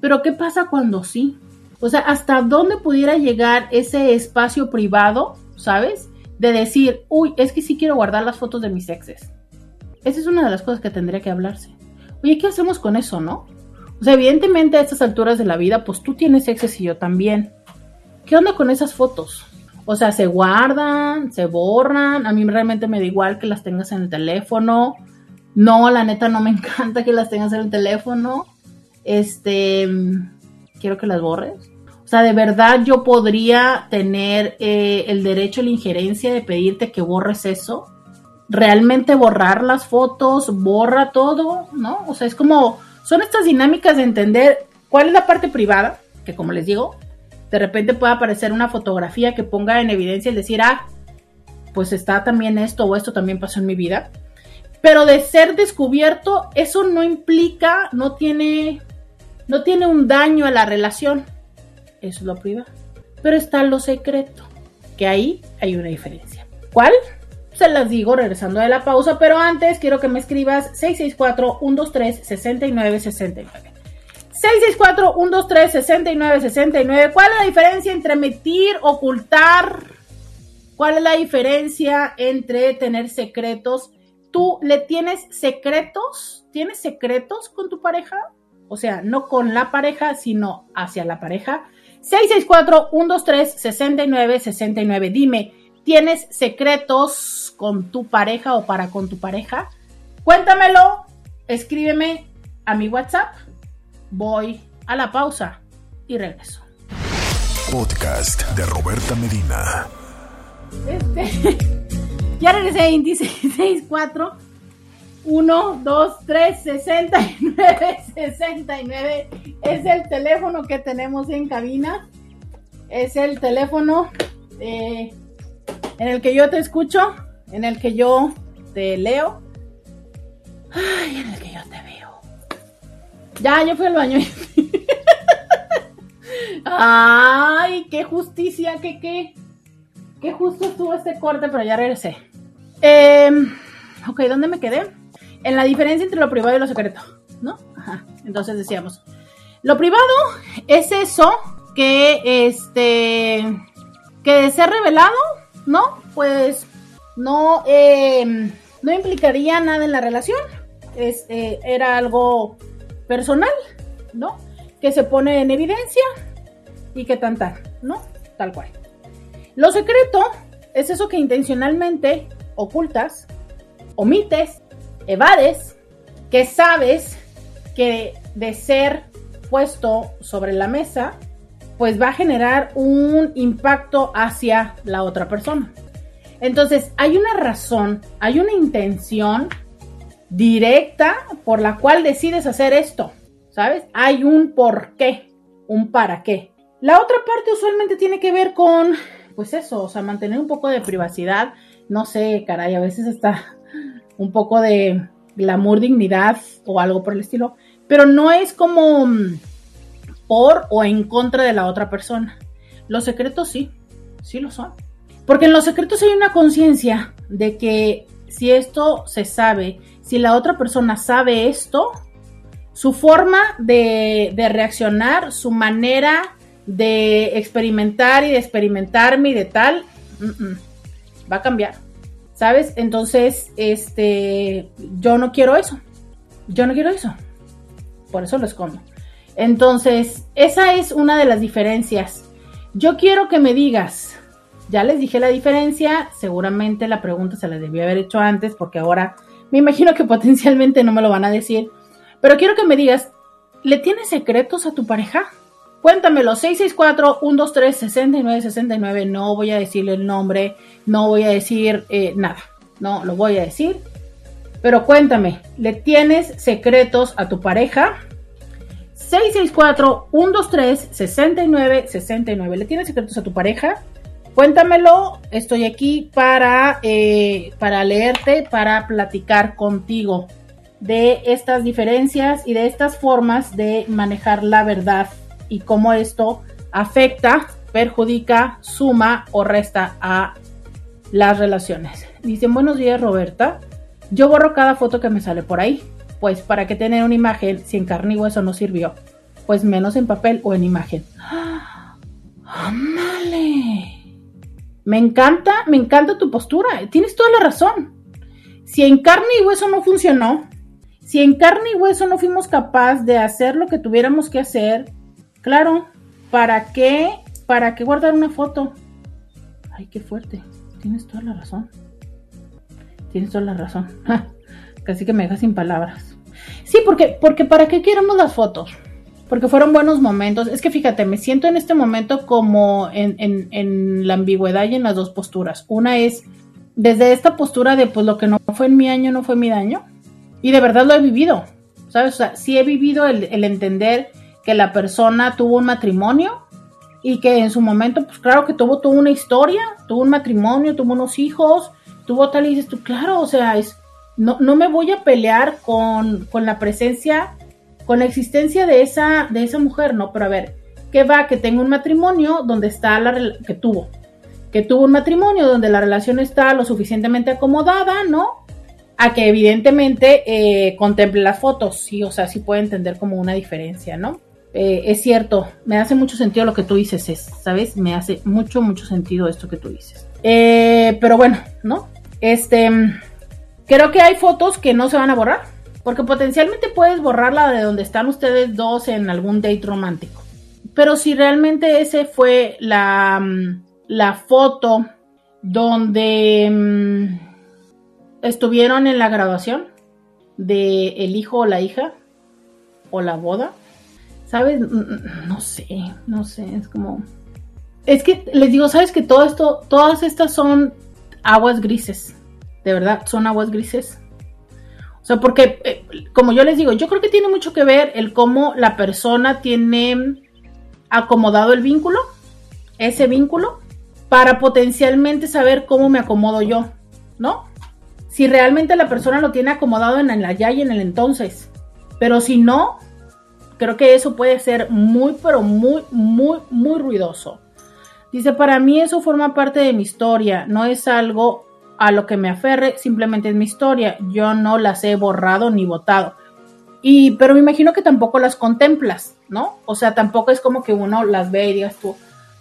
Pero ¿qué pasa cuando sí? O sea, ¿hasta dónde pudiera llegar ese espacio privado, ¿sabes? De decir, uy, es que sí quiero guardar las fotos de mis exes. Esa es una de las cosas que tendría que hablarse. Oye, ¿qué hacemos con eso, no? O sea, evidentemente a estas alturas de la vida, pues tú tienes exes y yo también. ¿Qué onda con esas fotos? O sea, se guardan, se borran. A mí realmente me da igual que las tengas en el teléfono. No, la neta no me encanta que las tengas en el teléfono. Este, quiero que las borres. O sea, de verdad yo podría tener eh, el derecho la injerencia de pedirte que borres eso. Realmente borrar las fotos, borra todo, ¿no? O sea, es como, son estas dinámicas de entender cuál es la parte privada, que como les digo, de repente puede aparecer una fotografía que ponga en evidencia el decir, ah, pues está también esto o esto también pasó en mi vida. Pero de ser descubierto, eso no implica, no tiene, no tiene un daño a la relación. Es lo privado. Pero está lo secreto, que ahí hay una diferencia. ¿Cuál? Se las digo regresando de la pausa, pero antes quiero que me escribas 664-123-6969. 664-123-6969. ¿Cuál es la diferencia entre mentir, ocultar? ¿Cuál es la diferencia entre tener secretos? ¿Tú le tienes secretos? ¿Tienes secretos con tu pareja? O sea, no con la pareja, sino hacia la pareja. 664-123-6969. Dime, ¿tienes secretos con tu pareja o para con tu pareja? Cuéntamelo, escríbeme a mi WhatsApp voy a la pausa y regreso. Podcast de Roberta Medina. Este, ya regresé en 164 1, 2, 3, 69, 69. Es el teléfono que tenemos en cabina. Es el teléfono eh, en el que yo te escucho, en el que yo te leo. Ay, en el que yo te veo. Ya, yo fui al baño. Ay, qué justicia, qué, qué. Qué justo estuvo este corte, pero ya regresé. Em, ok, ¿dónde me quedé? En la diferencia entre lo privado y lo secreto, ¿no? Ajá. Entonces decíamos, lo privado es eso que, este, que de ser revelado, ¿no? Pues no, em, no implicaría nada en la relación. Es, eh, era algo personal, ¿no? Que se pone en evidencia y que tan ¿no? Tal cual. Lo secreto es eso que intencionalmente ocultas, omites, evades, que sabes que de ser puesto sobre la mesa, pues va a generar un impacto hacia la otra persona. Entonces, hay una razón, hay una intención directa por la cual decides hacer esto, ¿sabes? Hay un por qué, un para qué. La otra parte usualmente tiene que ver con, pues eso, o sea, mantener un poco de privacidad. No sé, caray, a veces está un poco de glamour, dignidad o algo por el estilo, pero no es como mm, o en contra de la otra persona. Los secretos sí, sí lo son. Porque en los secretos hay una conciencia de que si esto se sabe, si la otra persona sabe esto, su forma de, reaccionar, su manera de experimentar y de experimentarme y de tal, va a cambiar. ¿Sabes? Entonces, este, yo no quiero eso. Yo no quiero eso. Por eso lo escondo. Entonces, esa es una de las diferencias. Yo quiero que me digas, ya les dije la diferencia, seguramente la pregunta se la debí haber hecho antes porque ahora me imagino que potencialmente no me lo van a decir, pero quiero que me digas, ¿le tienes secretos a tu pareja? Cuéntamelo, 664-123-6969, no voy a decirle el nombre, no voy a decir eh, nada, no, lo voy a decir, pero cuéntame, ¿le tienes secretos a tu pareja? 664-123-6969, ¿le tienes secretos a tu pareja? Cuéntamelo, estoy aquí para, eh, para leerte, para platicar contigo. de estas diferencias y de estas formas de manejar la verdad y cómo esto afecta, perjudica, suma o resta a las relaciones. Dicen, buenos días Roberta, yo borro cada foto que me sale por ahí, pues para que tener una imagen si en carne y hueso no sirvió, pues menos en papel o en imagen. ¡Ándale! Me encanta, me encanta tu postura, tienes toda la razón. Si en carne y hueso no funcionó, si en carne y hueso no fuimos capaces de hacer lo que tuviéramos que hacer, claro, ¿para qué? ¿Para qué guardar una foto? Ay, qué fuerte. Tienes toda la razón. Tienes toda la razón. Casi que me dejas sin palabras. Sí, porque, porque ¿para qué queremos las fotos? Porque fueron buenos momentos. Es que fíjate, me siento en este momento como en, en la ambigüedad y en las dos posturas. Una es desde esta postura de pues lo que no fue en mi año no fue mi daño y de verdad lo he vivido, ¿sabes? O sea, sí he vivido el, entender que la persona tuvo un matrimonio y que en su momento, pues claro que tuvo, tuvo una historia, tuvo un matrimonio, tuvo unos hijos, tuvo tal y dices tú, claro, o sea, es, no, no me voy a pelear con, con la presencia, con la existencia de esa, de esa mujer, ¿no? Pero a ver, ¿qué va? Que tengo un matrimonio donde está la que tuvo, que tuvo un matrimonio donde la relación está lo suficientemente acomodada, ¿no? a que evidentemente eh, contemple las fotos, sí, o sea, sí puede entender como una diferencia, ¿no? Eh, es cierto, me hace mucho sentido lo que tú dices, ¿sabes? Me hace mucho, mucho sentido esto que tú dices. Eh, pero bueno, ¿no? Este, creo que hay fotos que no se van a borrar, porque potencialmente puedes borrarla de donde están ustedes dos en algún date romántico. Pero si realmente ese fue la, mm, la foto donde mm, estuvieron en la graduación de el hijo o la hija o la boda. ¿Sabes? No sé, no sé, es como... Es que les digo, ¿sabes que todo esto, todas estas son aguas grises? De verdad, son aguas grises. O sea, porque, eh, como yo les digo, yo creo que tiene mucho que ver el cómo la persona tiene acomodado el vínculo, ese vínculo, para potencialmente saber cómo me acomodo yo, ¿no? si realmente la persona lo tiene acomodado en el allá y en el entonces. Pero si no, creo que eso puede ser muy, pero muy, muy, muy ruidoso. Dice, para mí eso forma parte de mi historia, no es algo a lo que me aferre, simplemente es mi historia. Yo no las he borrado ni votado. Y, pero me imagino que tampoco las contemplas, ¿no? O sea, tampoco es como que uno las ve y digas tú,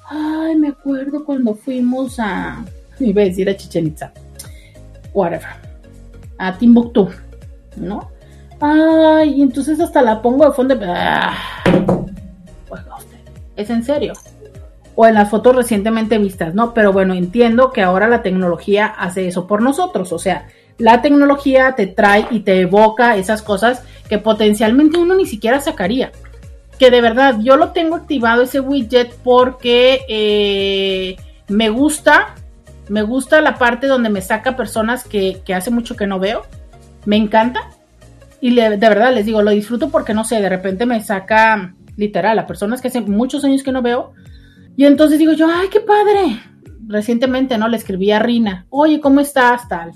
ay, me acuerdo cuando fuimos a, iba a decir a Chichen Itza whatever, a Timbuktu, ¿no? Ay, entonces hasta la pongo de fondo. Ah, pues es en serio. O en las fotos recientemente vistas, ¿no? Pero bueno, entiendo que ahora la tecnología hace eso por nosotros. O sea, la tecnología te trae y te evoca esas cosas que potencialmente uno ni siquiera sacaría. Que de verdad, yo lo tengo activado ese widget porque eh, me gusta me gusta la parte donde me saca personas que, hace mucho que no veo. Me encanta. Y de verdad les digo, lo disfruto porque no sé, de repente me saca literal a personas que hace muchos años que no veo. Y entonces digo yo, ay, qué padre. Recientemente, ¿no? Le escribí a Rina, oye, ¿cómo estás? Tal.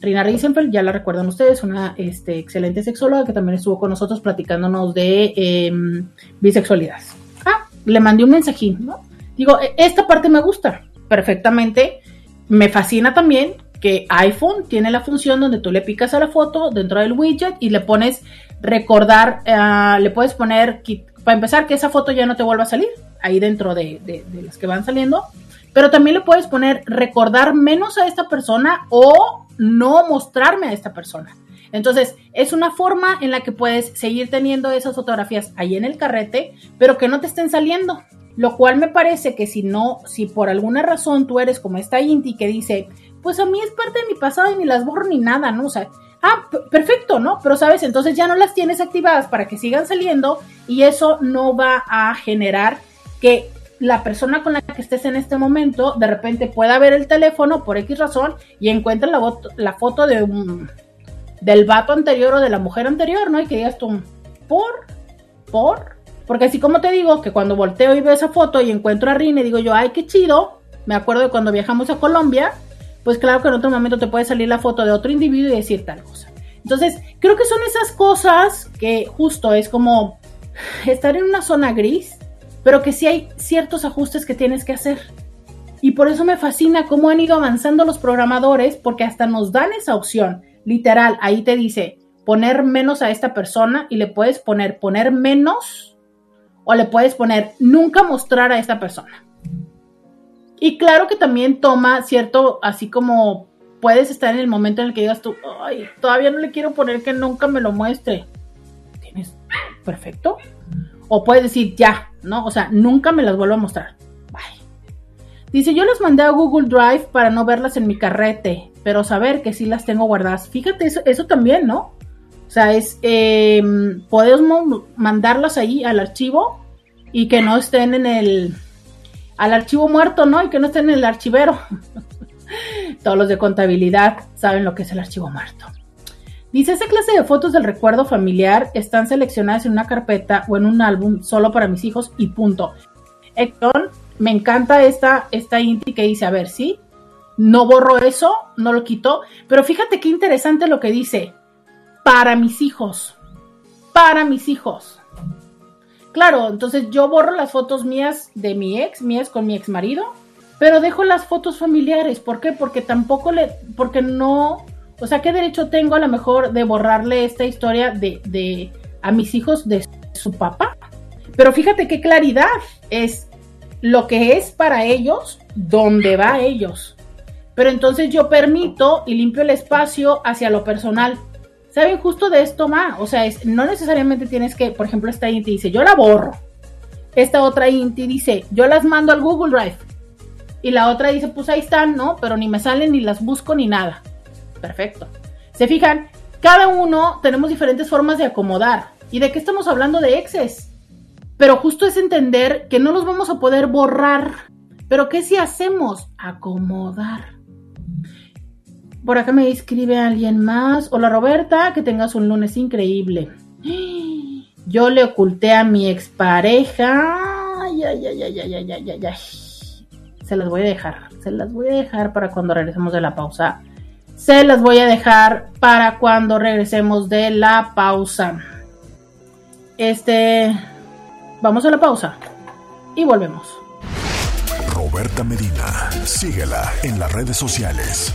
Rina Riesenfeld, ya la recuerdan ustedes, una este, excelente sexóloga que también estuvo con nosotros platicándonos de em, bisexualidad. Ah, le mandé un mensajín, ¿no? Digo, e, esta parte me gusta perfectamente me fascina también que iPhone tiene la función donde tú le picas a la foto dentro del widget y le pones recordar, eh, le puedes poner, para empezar, que esa foto ya no te vuelva a salir ahí dentro de, las que van saliendo, pero también le puedes poner recordar menos a esta persona o no mostrarme a esta persona. Entonces, es una forma en la que puedes seguir teniendo esas fotografías ahí en el carrete, pero que no te estén saliendo. Lo cual me parece que si no, si por alguna razón tú eres como esta Inti que dice, pues a mí es parte de mi pasado y ni las borro ni nada, ¿no? O sea, ah, perfecto, ¿no? Pero sabes, entonces ya no las tienes activadas para que sigan saliendo y eso no va a generar que la persona con la que estés en este momento de repente pueda ver el teléfono por X razón y encuentre la, foto de un, del vato anterior o de la mujer anterior, ¿no? Y que digas tú, por, por, porque así como te digo, que cuando volteo y veo esa foto y encuentro a Rine, digo yo, ay, qué chido. Me acuerdo de cuando viajamos a Colombia, pues claro que en otro momento te puede salir la foto de otro individuo y decir tal cosa. Entonces, creo que son esas cosas que justo es como estar en una zona gris, pero que sí hay ciertos ajustes que tienes que hacer. Y por eso me fascina cómo han ido avanzando los programadores, porque hasta nos dan esa opción. Literal, ahí te dice poner menos a esta persona y le puedes poner poner menos o le puedes poner nunca mostrar a esta persona. Y claro que también toma cierto, así como puedes estar en el momento en el que digas tú, ay, todavía no le quiero poner que nunca me lo muestre. Tienes perfecto. O puedes decir ya, ¿no? O sea, nunca me las vuelvo a mostrar. Dice, yo las mandé a Google Drive para no verlas en mi carrete, pero saber que sí las tengo guardadas. Fíjate, eso, eso también, ¿no? O sea, es, eh, podemos mandarlas ahí al archivo y que no estén en el, al archivo muerto, ¿no? Y que no estén en el archivero. Todos los de contabilidad saben lo que es el archivo muerto. Dice, esa clase de fotos del recuerdo familiar están seleccionadas en una carpeta o en un álbum solo para mis hijos y punto. Héctor, me encanta esta, esta Inti que dice, a ver, sí, no borro eso, no lo quito, pero fíjate qué interesante lo que dice, para mis hijos, para mis hijos. Claro, entonces yo borro las fotos mías de mi ex, mías con mi ex marido, pero dejo las fotos familiares. ¿Por qué? Porque tampoco le, porque no, o sea, ¿qué derecho tengo a lo mejor de borrarle esta historia de, de a mis hijos de su papá? Pero fíjate qué claridad es lo que es para ellos, dónde va ellos. Pero entonces yo permito y limpio el espacio hacia lo personal. ¿Saben justo de esto más? O sea, es, no necesariamente tienes que, por ejemplo, esta Inti dice, yo la borro. Esta otra Inti dice, yo las mando al Google Drive. Y la otra dice, pues ahí están, ¿no? Pero ni me salen, ni las busco, ni nada. Perfecto. Se fijan, cada uno tenemos diferentes formas de acomodar. ¿Y de qué estamos hablando de exes? Pero justo es entender que no los vamos a poder borrar. Pero ¿qué si hacemos? Acomodar. Por acá me escribe alguien más. Hola Roberta, que tengas un lunes increíble. Yo le oculté a mi expareja. Ay, ay, ay, ay, ay, ay, ay, ay. Se las voy a dejar. Se las voy a dejar para cuando regresemos de la pausa. Se las voy a dejar para cuando regresemos de la pausa. Este. Vamos a la pausa. Y volvemos. Roberta Medina. Síguela en las redes sociales.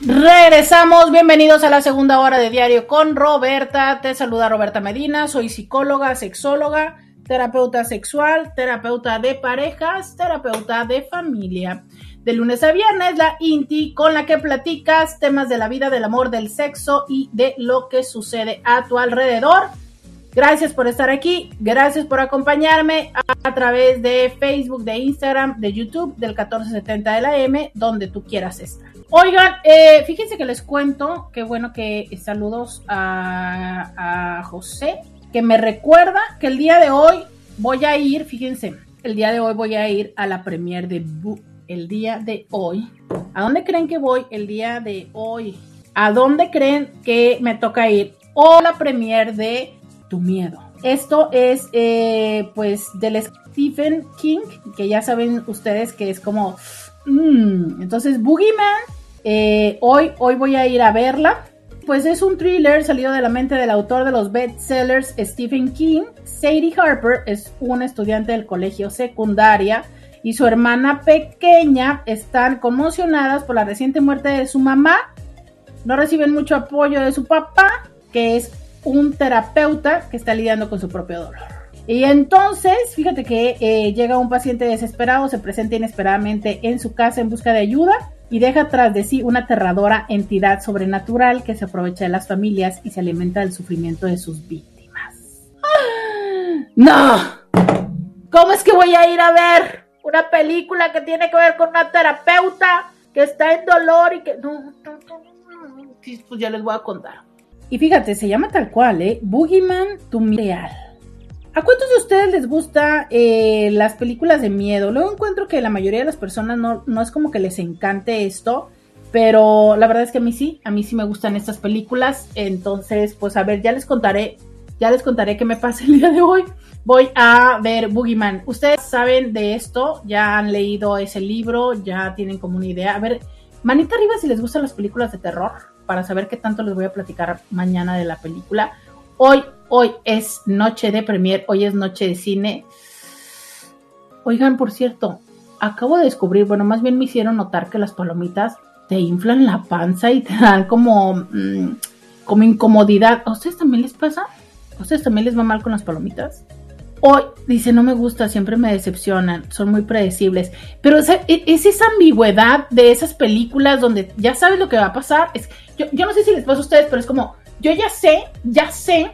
Regresamos, bienvenidos a la segunda hora de diario con Roberta. Te saluda Roberta Medina, soy psicóloga, sexóloga, terapeuta sexual, terapeuta de parejas, terapeuta de familia. De lunes a viernes, la INTI con la que platicas temas de la vida, del amor, del sexo y de lo que sucede a tu alrededor. Gracias por estar aquí, gracias por acompañarme a, través de Facebook, de Instagram, de YouTube, del 1470 de la M, donde tú quieras estar. Oigan, eh, fíjense que les cuento, qué bueno que saludos a, a, José, que me recuerda que el día de hoy voy a ir, fíjense, el día de hoy voy a ir a la premier de Bu el día de hoy. ¿A dónde creen que voy el día de hoy? ¿A dónde creen que me toca ir? O la premier de Tu Miedo. Esto es, eh, pues, del Stephen King, que ya saben ustedes que es como... Mmm. Entonces, Boogeyman eh, hoy, hoy voy a ir a verla. Pues es un thriller salido de la mente del autor de los bestsellers Stephen King. Sadie Harper es una estudiante del colegio secundaria y su hermana pequeña están conmocionadas por la reciente muerte de su mamá. No reciben mucho apoyo de su papá, que es un terapeuta que está lidiando con su propio dolor. Y entonces, fíjate que eh, llega un paciente desesperado, se presenta inesperadamente en su casa en busca de ayuda y deja tras de sí una aterradora entidad sobrenatural que se aprovecha de las familias y se alimenta del sufrimiento de sus víctimas. ¡No! ¿Cómo es que voy a ir a ver una película que tiene que ver con una terapeuta que está en dolor y que... No, no, no, pues ya les voy a contar. Y fíjate, se llama tal cual, ¿eh? Boogeyman tu real. ¿A cuántos de ustedes les gusta eh, las películas de miedo? Luego encuentro que la mayoría de las personas no, no es como que les encante esto, pero la verdad es que a mí sí, a mí sí me gustan estas películas. Entonces, pues a ver, ya les contaré, ya les contaré qué me pasa el día de hoy. Voy a ver Boogeyman. Ustedes saben de esto, ya han leído ese libro, ya tienen como una idea. A ver, Manita arriba si les gustan las películas de terror, para saber qué tanto les voy a platicar mañana de la película. Hoy, hoy es noche de premier, hoy es noche de cine. Oigan, por cierto, acabo de descubrir, bueno, más bien me hicieron notar que las palomitas te inflan la panza y te dan como, mm, como incomodidad. ¿A ustedes también les pasa? ¿A ustedes también les va mal con las palomitas? Hoy dice, no me gusta, siempre me decepcionan, son muy predecibles. Pero e, es esa ambigüedad de esas películas donde ya sabes lo que va a pasar. Es, yo, yo no sé si les pasa a ustedes, pero es como, yo ya sé, ya sé,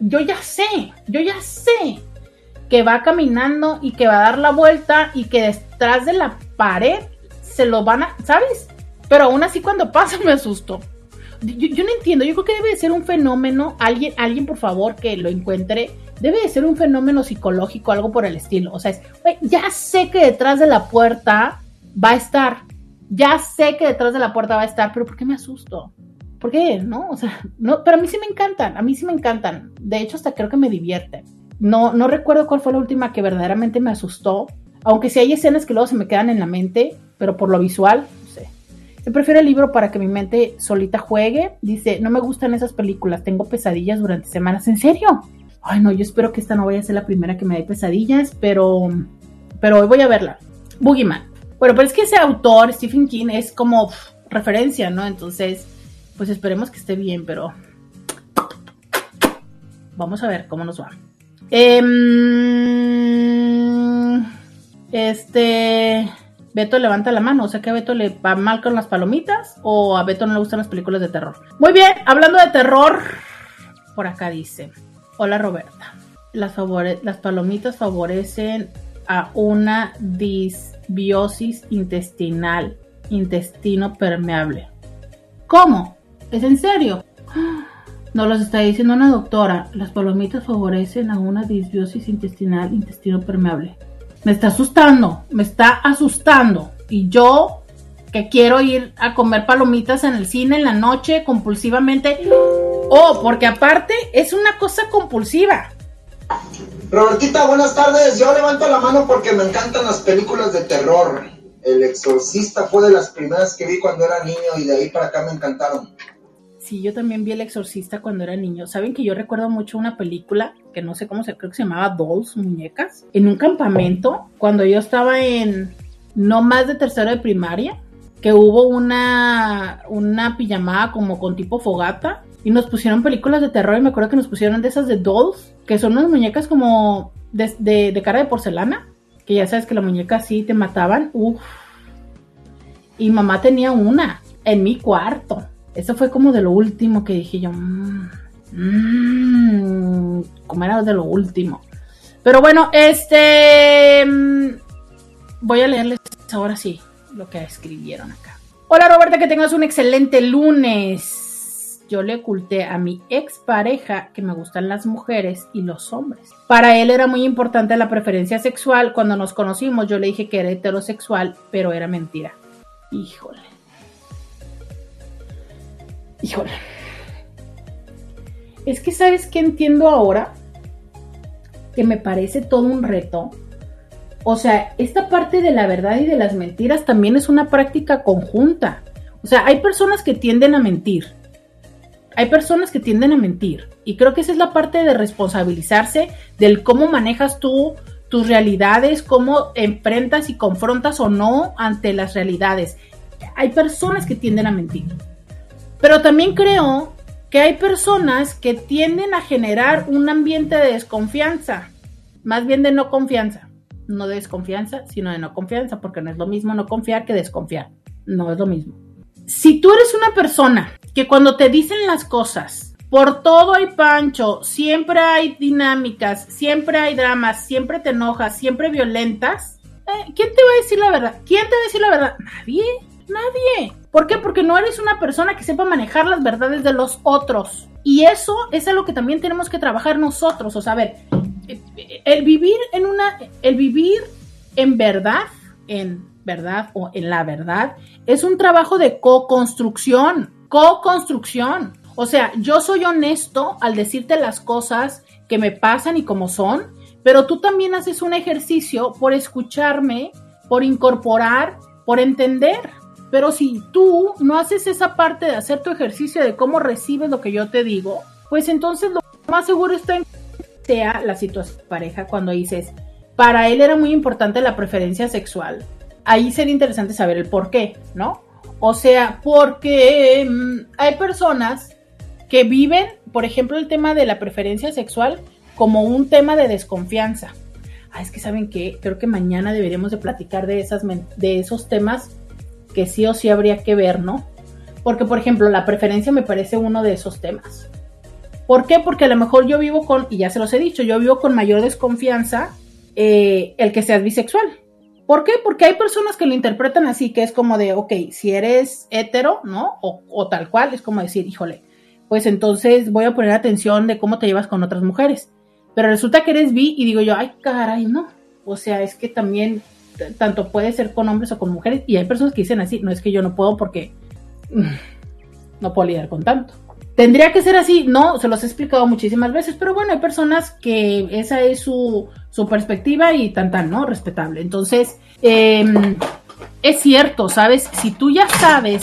yo ya sé, yo ya sé que va caminando y que va a dar la vuelta y que detrás de la pared se lo van a, ¿sabes? Pero aún así cuando pasa me asusto. Yo, no entiendo, yo creo que debe de ser un fenómeno, alguien, alguien por favor que lo encuentre, debe de ser un fenómeno psicológico, algo por el estilo. O sea, es, ya sé que detrás de la puerta va a estar, ya sé que detrás de la puerta va a estar, pero ¿por qué me asusto? ¿Por qué? ¿No? O sea, no, pero a mí sí me encantan, a mí sí me encantan. De hecho, hasta creo que me divierten. No, no recuerdo cuál fue la última que verdaderamente me asustó, aunque sí hay escenas que luego se me quedan en la mente, pero por lo visual. Yo prefiero el libro para que mi mente solita juegue. Dice, no me gustan esas películas, tengo pesadillas durante semanas. ¿En serio? Ay, no, yo espero que esta no vaya a ser la primera que me dé pesadillas, pero, pero hoy voy a verla. Boogeyman. Bueno, pero es que ese autor, Stephen King, es como referencia, ¿no? Entonces, pues esperemos que esté bien, pero vamos a ver cómo nos va. Em, este. Beto levanta la mano, o sea que a Beto le va mal con las palomitas o a Beto no le gustan las películas de terror. Muy bien, hablando de terror, por acá dice, hola Roberta, las, palomitas favorecen a una disbiosis intestinal, intestino permeable. ¿Cómo? ¿Es en serio? Nos los está diciendo una doctora. Las palomitas favorecen a una disbiosis intestinal, intestino permeable. Me está asustando, me está asustando. Y yo, que quiero ir a comer palomitas en el cine en la noche compulsivamente. Oh, porque aparte es una cosa compulsiva. Robertita, buenas tardes. Yo levanto la mano porque me encantan las películas de terror. El Exorcista fue de las primeras que vi cuando era niño y de ahí para acá me encantaron. Sí, yo también vi El Exorcista cuando era niño. Saben que yo recuerdo mucho una película que no sé cómo se creo que se llamaba Dolls, muñecas, en un campamento cuando yo estaba en no más de tercero de primaria, que hubo una una pijamada como con tipo fogata y nos pusieron películas de terror y me acuerdo que nos pusieron de esas de Dolls, que son unas muñecas como de, de, cara de porcelana, que ya sabes que la muñeca así te mataban. Uf. Y mamá tenía una en mi cuarto. Eso fue como de lo último que dije yo. Mmm, como era de lo último. Pero bueno, este. Mm, voy a leerles ahora sí lo que escribieron acá. Hola Roberta, que tengas un excelente lunes. Yo le oculté a mi expareja que me gustan las mujeres y los hombres. Para él era muy importante la preferencia sexual. Cuando nos conocimos yo le dije que era heterosexual, pero era mentira. Híjole. Híjole. Es que sabes que entiendo ahora que me parece todo un reto. O sea, esta parte de la verdad y de las mentiras también es una práctica conjunta. O sea, hay personas que tienden a mentir. Hay personas que tienden a mentir. Y creo que esa es la parte de responsabilizarse del cómo manejas tú tus realidades, cómo enfrentas y confrontas o no ante las realidades. Hay personas que tienden a mentir. Pero también creo que hay personas que tienden a generar un ambiente de desconfianza, más bien de no confianza, no de desconfianza, sino de no confianza, porque no es lo mismo no confiar que desconfiar, no es lo mismo. Si tú eres una persona que cuando te dicen las cosas, por todo hay pancho, siempre hay dinámicas, siempre hay dramas, siempre te enojas, siempre violentas, eh, ¿quién te va a decir la verdad? ¿Quién te va a decir la verdad? Nadie, nadie. ¿Por qué? Porque no eres una persona que sepa manejar las verdades de los otros. Y eso es algo que también tenemos que trabajar nosotros. O sea, ver, el vivir en una, el vivir en verdad, en verdad o en la verdad, es un trabajo de co-construcción, co-construcción. O sea, yo soy honesto al decirte las cosas que me pasan y como son, pero tú también haces un ejercicio por escucharme, por incorporar, por entender. Pero si tú no haces esa parte de hacer tu ejercicio de cómo recibes lo que yo te digo, pues entonces lo más seguro está en que sea la situación de pareja cuando dices, para él era muy importante la preferencia sexual. Ahí sería interesante saber el por qué, ¿no? O sea, porque mm, hay personas que viven, por ejemplo, el tema de la preferencia sexual como un tema de desconfianza. Ah, es que saben que creo que mañana deberíamos de platicar de esas de esos temas que sí o sí habría que ver, ¿no? Porque, por ejemplo, la preferencia me parece uno de esos temas. ¿Por qué? Porque a lo mejor yo vivo con, y ya se los he dicho, yo vivo con mayor desconfianza eh, el que seas bisexual. ¿Por qué? Porque hay personas que lo interpretan así, que es como de, ok, si eres hetero, ¿no? O, o tal cual, es como decir, híjole, pues entonces voy a poner atención de cómo te llevas con otras mujeres. Pero resulta que eres bi y digo yo, ay, caray, no. O sea, es que también tanto puede ser con hombres o con mujeres. Y hay personas que dicen así, no es que yo no puedo porque no puedo lidiar con tanto. Tendría que ser así, no, se los he explicado muchísimas veces, pero bueno, hay personas que esa es su, su perspectiva y tan tan, ¿no? Respetable. Entonces, em, es cierto, ¿sabes? Si tú ya sabes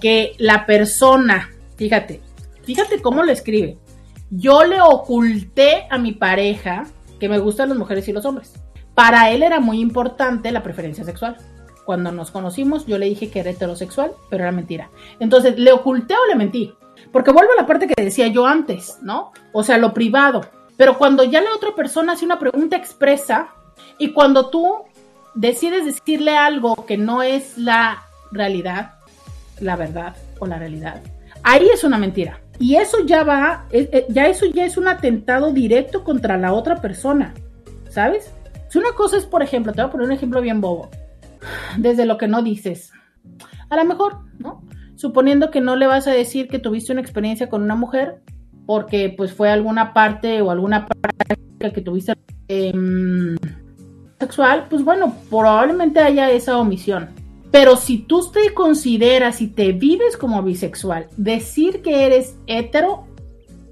que la persona, fíjate, fíjate cómo lo escribe. Yo le oculté a mi pareja que me gustan las mujeres y los hombres. Para él era muy importante la preferencia sexual. Cuando nos conocimos, yo le dije que era heterosexual, pero era mentira. Entonces, ¿le oculté o le mentí? Porque vuelvo a la parte que decía yo antes, ¿no? O sea, lo privado. Pero cuando ya la otra persona hace una pregunta expresa y cuando tú decides decirle algo que no es la realidad, la verdad o la realidad, ahí es una mentira. Y eso ya va, eh, eh, ya eso ya es un atentado directo contra la otra persona, ¿sabes? Si una cosa es, por ejemplo, te voy a poner un ejemplo bien bobo, desde lo que no dices. A lo mejor, ¿no? Suponiendo que no le vas a decir que tuviste una experiencia con una mujer porque pues fue alguna parte o alguna práctica que tuviste em, sexual, pues bueno, probablemente haya esa omisión. Pero si tú te consideras y te vives como bisexual, decir que eres hetero,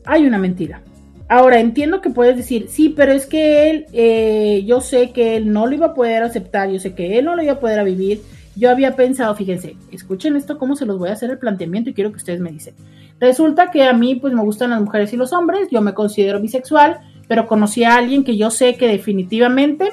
hay una mentira. Ahora, entiendo que puedes decir, sí, pero es que él, eh, yo sé que él no lo iba a poder aceptar, yo sé que él no lo iba a poder vivir. Yo había pensado, fíjense, escuchen esto, cómo se los voy a hacer el planteamiento y quiero que ustedes me dicen. Resulta que a mí, pues me gustan las mujeres y los hombres, yo me considero bisexual, pero conocí a alguien que yo sé que definitivamente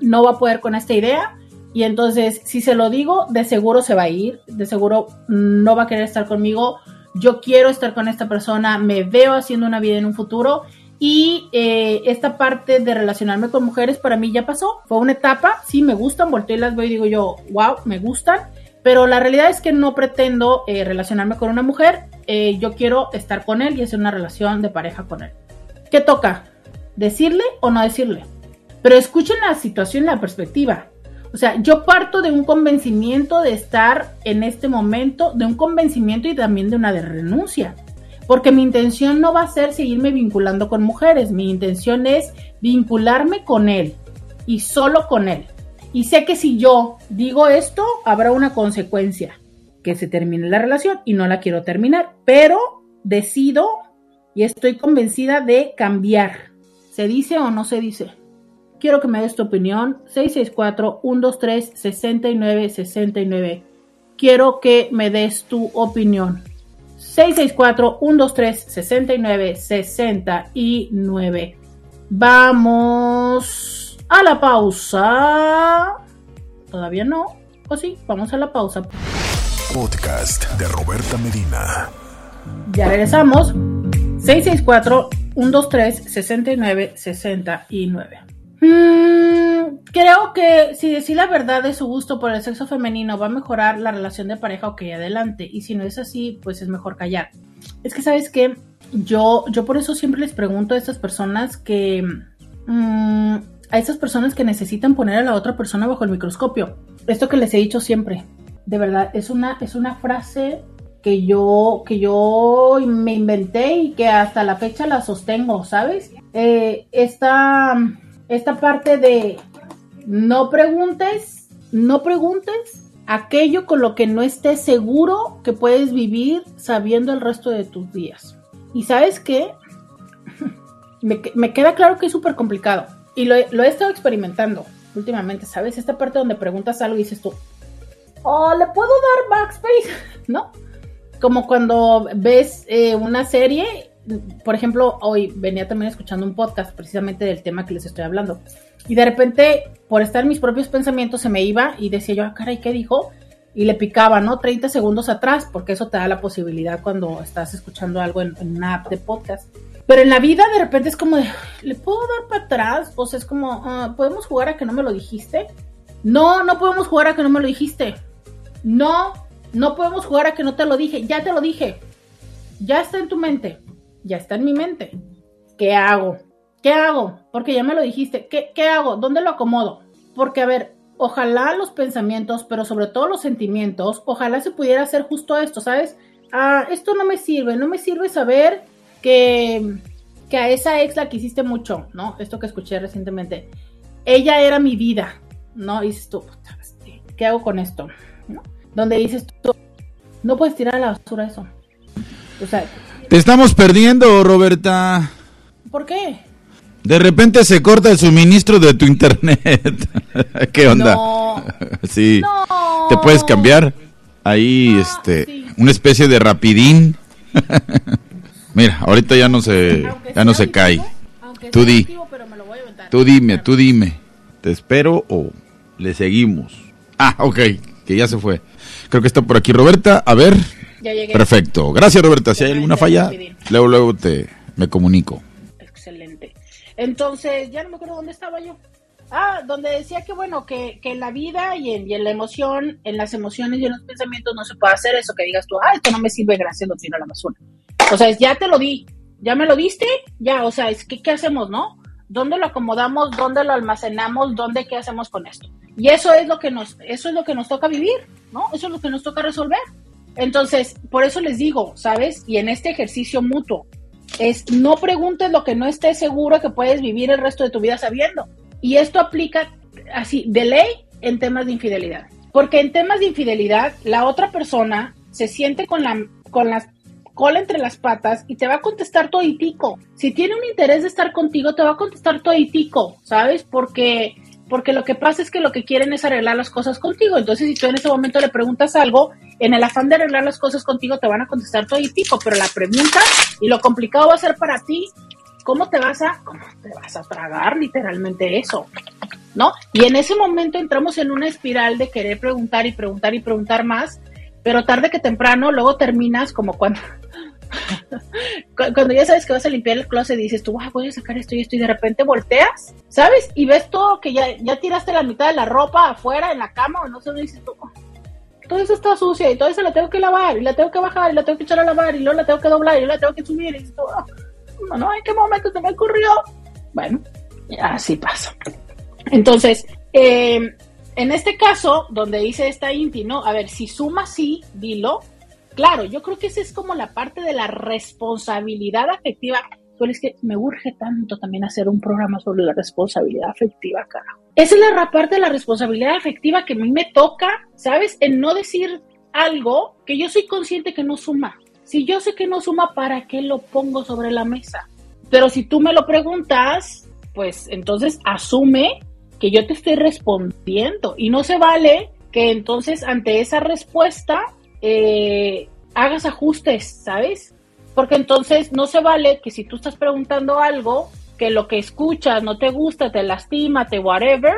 no va a poder con esta idea. Y entonces, si se lo digo, de seguro se va a ir, de seguro no va a querer estar conmigo yo quiero estar con esta persona, me veo haciendo una vida en un futuro y eh, esta parte de relacionarme con mujeres para mí ya pasó, fue una etapa, sí me gustan, volteo y las veo y digo yo, wow, me gustan, pero la realidad es que no pretendo eh, relacionarme con una mujer, eh, yo quiero estar con él y hacer una relación de pareja con él. ¿Qué toca? ¿Decirle o no decirle? Pero escuchen la situación, la perspectiva. O sea, yo parto de un convencimiento de estar en este momento, de un convencimiento y también de una de renuncia. Porque mi intención no va a ser seguirme vinculando con mujeres, mi intención es vincularme con él y solo con él. Y sé que si yo digo esto, habrá una consecuencia, que se termine la relación y no la quiero terminar, pero decido y estoy convencida de cambiar. ¿Se dice o no se dice? Quiero que me des tu opinión. 664-123-6969. Quiero que me des tu opinión. 664-123-6969. Vamos a la pausa. Todavía no. ¿O sí? Vamos a la pausa. Podcast de Roberta Medina. Ya regresamos. 664-123-6969. Mm, creo que si decir la verdad de su gusto por el sexo femenino va a mejorar la relación de pareja, ok, adelante. Y si no es así, pues es mejor callar. Es que, ¿sabes qué? Yo, yo por eso siempre les pregunto a estas personas que... Mm, a esas personas que necesitan poner a la otra persona bajo el microscopio. Esto que les he dicho siempre. De verdad, es una, es una frase que yo, que yo me inventé y que hasta la fecha la sostengo, ¿sabes? Eh, esta esta parte de no preguntes, no preguntes aquello con lo que no estés seguro que puedes vivir sabiendo el resto de tus días. Y sabes qué? me, queda claro que es súper complicado. Y lo, he estado experimentando últimamente, ¿sabes? Esta parte donde preguntas algo y dices tú, O le puedo dar backspace, ¿no? Como cuando ves eh, una serie, por ejemplo, hoy venía también escuchando un podcast precisamente del tema que les estoy hablando. Y de repente, por estar en mis propios pensamientos, se me iba y decía yo, ah, caray, ¿qué dijo? Y le picaba, ¿no? 30 segundos atrás, porque eso te da la posibilidad cuando estás escuchando algo en, una app de podcast. Pero en la vida de repente es como de, ¿le puedo dar para atrás? O sea, es como, ah, ¿podemos jugar a que no me lo dijiste? No, no podemos jugar a que no me lo dijiste. No, no podemos jugar a que no te lo dije. Ya te lo dije. Ya está en tu mente. Ya está en mi mente. ¿Qué hago? ¿Qué hago? Porque ya me lo dijiste. ¿Qué, qué hago? ¿Dónde lo acomodo? Porque, a ver, ojalá los pensamientos, pero sobre todo los sentimientos, ojalá se pudiera hacer justo esto, ¿sabes? Ah, esto no me sirve, no me sirve saber que, que a esa ex la quisiste mucho, ¿no? Esto que escuché recientemente. Ella era mi vida, ¿no? Y dices tú, este, ¿qué hago con esto? ¿No? Donde dices tú, no puedes tirar a la basura eso. O sea, Te estamos perdiendo, Roberta. ¿por qué? De repente se corta el suministro de tu internet. ¿Qué onda? No. Sí. No. ¿Te puedes cambiar? Ahí, Ah, este, sí. una especie de rapidín. Mira, ahorita ya no se, ya no se cae. activo, Tú di. activo, pero me lo voy a aventar. Tú dime, tú dime. ¿Te espero o le seguimos? Ah, ok, que ya se fue. Creo que está por aquí Roberta. A ver. Ya llegué. Perfecto. Gracias, Roberta. Si hay alguna falla, luego, luego te me comunico. Excelente. Entonces, ya no me acuerdo dónde estaba yo. Ah, donde decía que bueno, que, que en la vida y en, y en la emoción, en las emociones y en los pensamientos no se puede hacer eso que digas tú, ah, esto no me sirve, gracias, lo tiro a la basura. O sea, es, ya te lo di, ya me lo diste, ya, o sea, es que, ¿qué hacemos, no? ¿Dónde lo acomodamos? ¿Dónde lo almacenamos? ¿Dónde qué hacemos con esto? Y eso es lo que nos, eso es lo que nos toca vivir, ¿no? Eso es lo que nos toca resolver. Entonces, por eso les digo, ¿sabes? Y en este ejercicio mutuo, es no preguntes lo que no estés seguro que puedes vivir el resto de tu vida sabiendo. Y esto aplica así, de ley, en temas de infidelidad. Porque en temas de infidelidad, la otra persona se siente con la, con la cola entre las patas y te va a contestar toditico. Si tiene un interés de estar contigo, te va a contestar toditico, ¿sabes? Porque, porque lo que pasa es que lo que quieren es arreglar las cosas contigo. Entonces, si tú en ese momento le preguntas algo, en el afán de arreglar las cosas contigo, te van a contestar toditico. Pero la pregunta y lo complicado va a ser para ti ¿cómo te vas a, cómo te vas a tragar literalmente eso? ¿No? Y en ese momento entramos en una espiral de querer preguntar y preguntar y preguntar más, pero tarde que temprano luego terminas como cuando cu- cuando ya sabes que vas a limpiar el closet dices tú, "Ah, voy a sacar esto y esto y de repente volteas, ¿sabes? Y ves todo que ya, ya tiraste la mitad de la ropa afuera en la cama o no sé, dices tú, "Oh, todo eso está sucia y todo eso la tengo que lavar y la tengo que bajar y la tengo que echar a lavar y luego la tengo que doblar y luego la tengo que subir y dices tú, "Ah, no, ¿en qué momento se me ocurrió? Bueno, así pasa. Entonces, eh, en este caso, donde dice esta Inti, ¿no? A ver, si suma sí, dilo. Claro, yo creo que esa es como la parte de la responsabilidad afectiva. Pero es que me urge tanto también hacer un programa sobre la responsabilidad afectiva, carajo. Esa es la parte de la responsabilidad afectiva que a mí me toca, ¿sabes? En no decir algo que yo soy consciente que no suma. Si yo sé que no suma, ¿para qué lo pongo sobre la mesa? Pero si tú me lo preguntas, pues entonces asume que yo te estoy respondiendo y no se vale que entonces ante esa respuesta eh, hagas ajustes, ¿sabes? Porque entonces no se vale que si tú estás preguntando algo, que lo que escuchas no te gusta, te lastima, te whatever,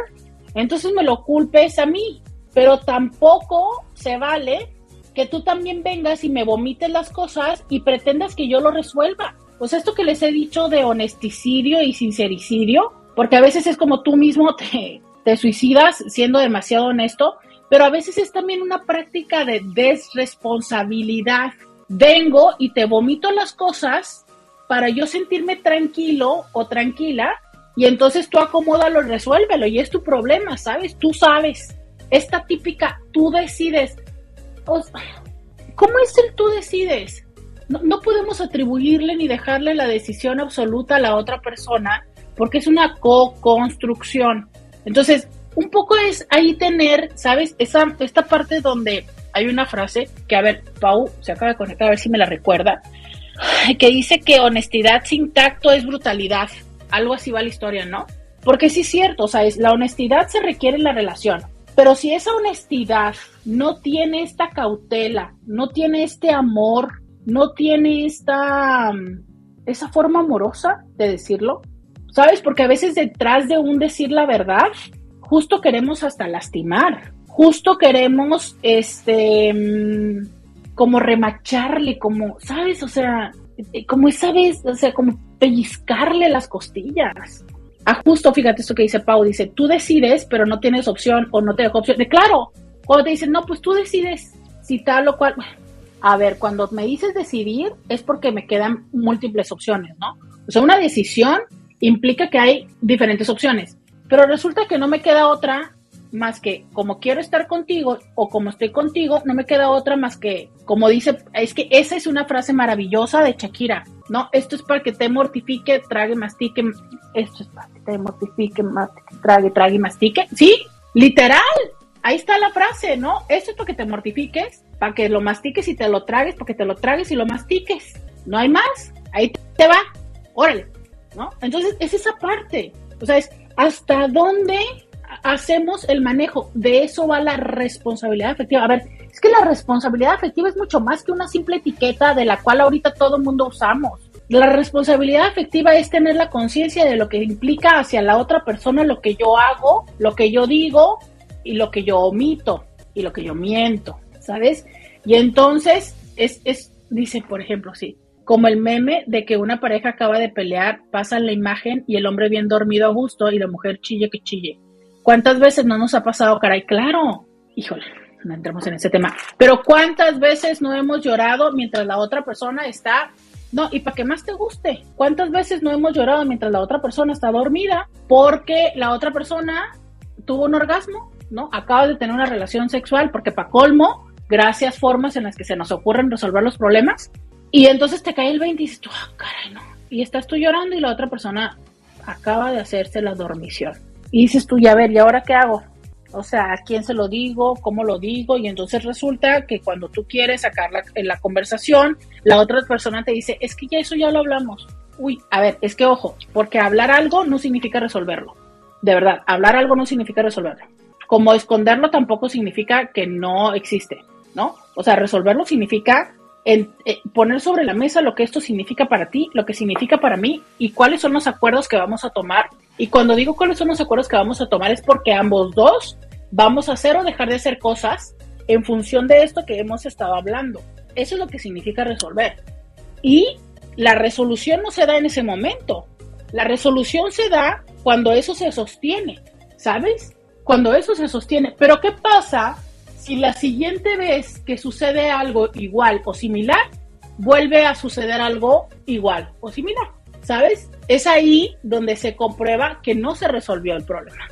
entonces me lo culpes a mí. Pero tampoco se vale que tú también vengas y me vomites las cosas y pretendas que yo lo resuelva. Pues esto que les he dicho de honesticidio y sincericidio, porque a veces es como tú mismo te, te suicidas siendo demasiado honesto, pero a veces es también una práctica de desresponsabilidad. Vengo y te vomito las cosas para yo sentirme tranquilo o tranquila y entonces tú acomódalo resuélvelo y es tu problema, ¿sabes? Tú sabes. Esta típica, tú decides. ¿Cómo es el tú decides? No, no podemos atribuirle ni dejarle la decisión absoluta a la otra persona porque es una co-construcción. Entonces, un poco es ahí tener, ¿sabes? Esa, esta parte donde hay una frase que, a ver, Pau se acaba de conectar, a ver si me la recuerda, que dice que honestidad sin tacto es brutalidad. Algo así va la historia, ¿no? Porque sí es cierto, o sea, es, la honestidad se requiere en la relación. Pero si esa honestidad no tiene esta cautela, no tiene este amor, no tiene esta esa forma amorosa de decirlo, ¿sabes? Porque a veces detrás de un decir la verdad, justo queremos hasta lastimar, justo queremos este como remacharle, como, ¿sabes? O sea, eh, como esa vez, o sea, como pellizcarle las costillas. Ah, justo, fíjate esto que dice Pau, dice, tú decides, pero no tienes opción o no te dejo opción. De claro, cuando te dicen, no, pues tú decides si tal o cual. A ver, cuando me dices decidir es porque me quedan múltiples opciones, ¿no? O sea, una decisión implica que hay diferentes opciones, pero resulta que no me queda otra más que como quiero estar contigo o como estoy contigo, no me queda otra más que, como dice, es que esa es una frase maravillosa de Shakira, ¿no? Esto es para que te mortifique, trague, mastique, esto es para que te mortifique, mastique, trague, trague mastique. Sí, literal. Ahí está la frase, ¿no? Esto es para que te mortifiques, para que lo mastiques y te lo tragues, para que te lo tragues y lo mastiques. No hay más. Ahí te va. Órale, ¿no? Entonces, es esa parte. O sea, es hasta dónde hacemos el manejo. De eso va la responsabilidad afectiva. A ver, es que la responsabilidad afectiva es mucho más que una simple etiqueta de la cual ahorita todo el mundo usamos. La responsabilidad afectiva es tener la conciencia de lo que implica hacia la otra persona lo que yo hago, lo que yo digo y lo que yo omito y lo que yo miento, ¿sabes? Y entonces es, es dice, por ejemplo, sí, como el meme de que una pareja acaba de pelear, pasa la imagen y el hombre bien dormido a gusto y la mujer chille que chille. ¿Cuántas veces no nos ha pasado, caray? Claro, híjole, no entremos en ese tema, pero ¿cuántas veces no hemos llorado mientras la otra persona está no, y para que más te guste, ¿cuántas veces no hemos llorado mientras la otra persona está dormida porque la otra persona tuvo un orgasmo, ¿no? Acaba de tener una relación sexual porque para colmo, gracias formas en las que se nos ocurren resolver los problemas y entonces te cae el 20 y dices tú, ah, caray, no. Y estás tú llorando y la otra persona acaba de hacerse la dormición. Y dices tú, ya ver, ¿y ahora qué hago? O sea, ¿a quién se lo digo? ¿Cómo lo digo? Y entonces resulta que cuando tú quieres sacar la, la conversación, la otra persona te dice, es que ya eso ya lo hablamos. Uy, a ver, es que ojo, porque hablar algo no significa resolverlo. De verdad, hablar algo no significa resolverlo. Como esconderlo tampoco significa que no existe, ¿no? O sea, resolverlo significa eh, poner sobre la mesa lo que esto significa para ti, lo que significa para mí y cuáles son los acuerdos que vamos a tomar. Y cuando digo cuáles son los acuerdos que vamos a tomar es porque ambos dos vamos a hacer o dejar de hacer cosas en función de esto que hemos estado hablando. Eso es lo que significa resolver. Y la resolución no se da en ese momento. La resolución se da cuando eso se sostiene, ¿sabes? Cuando eso se sostiene. Pero ¿qué pasa si la siguiente vez que sucede algo igual o similar, vuelve a suceder algo igual o similar? ¿Sabes? Es ahí donde se comprueba que no se resolvió el problema.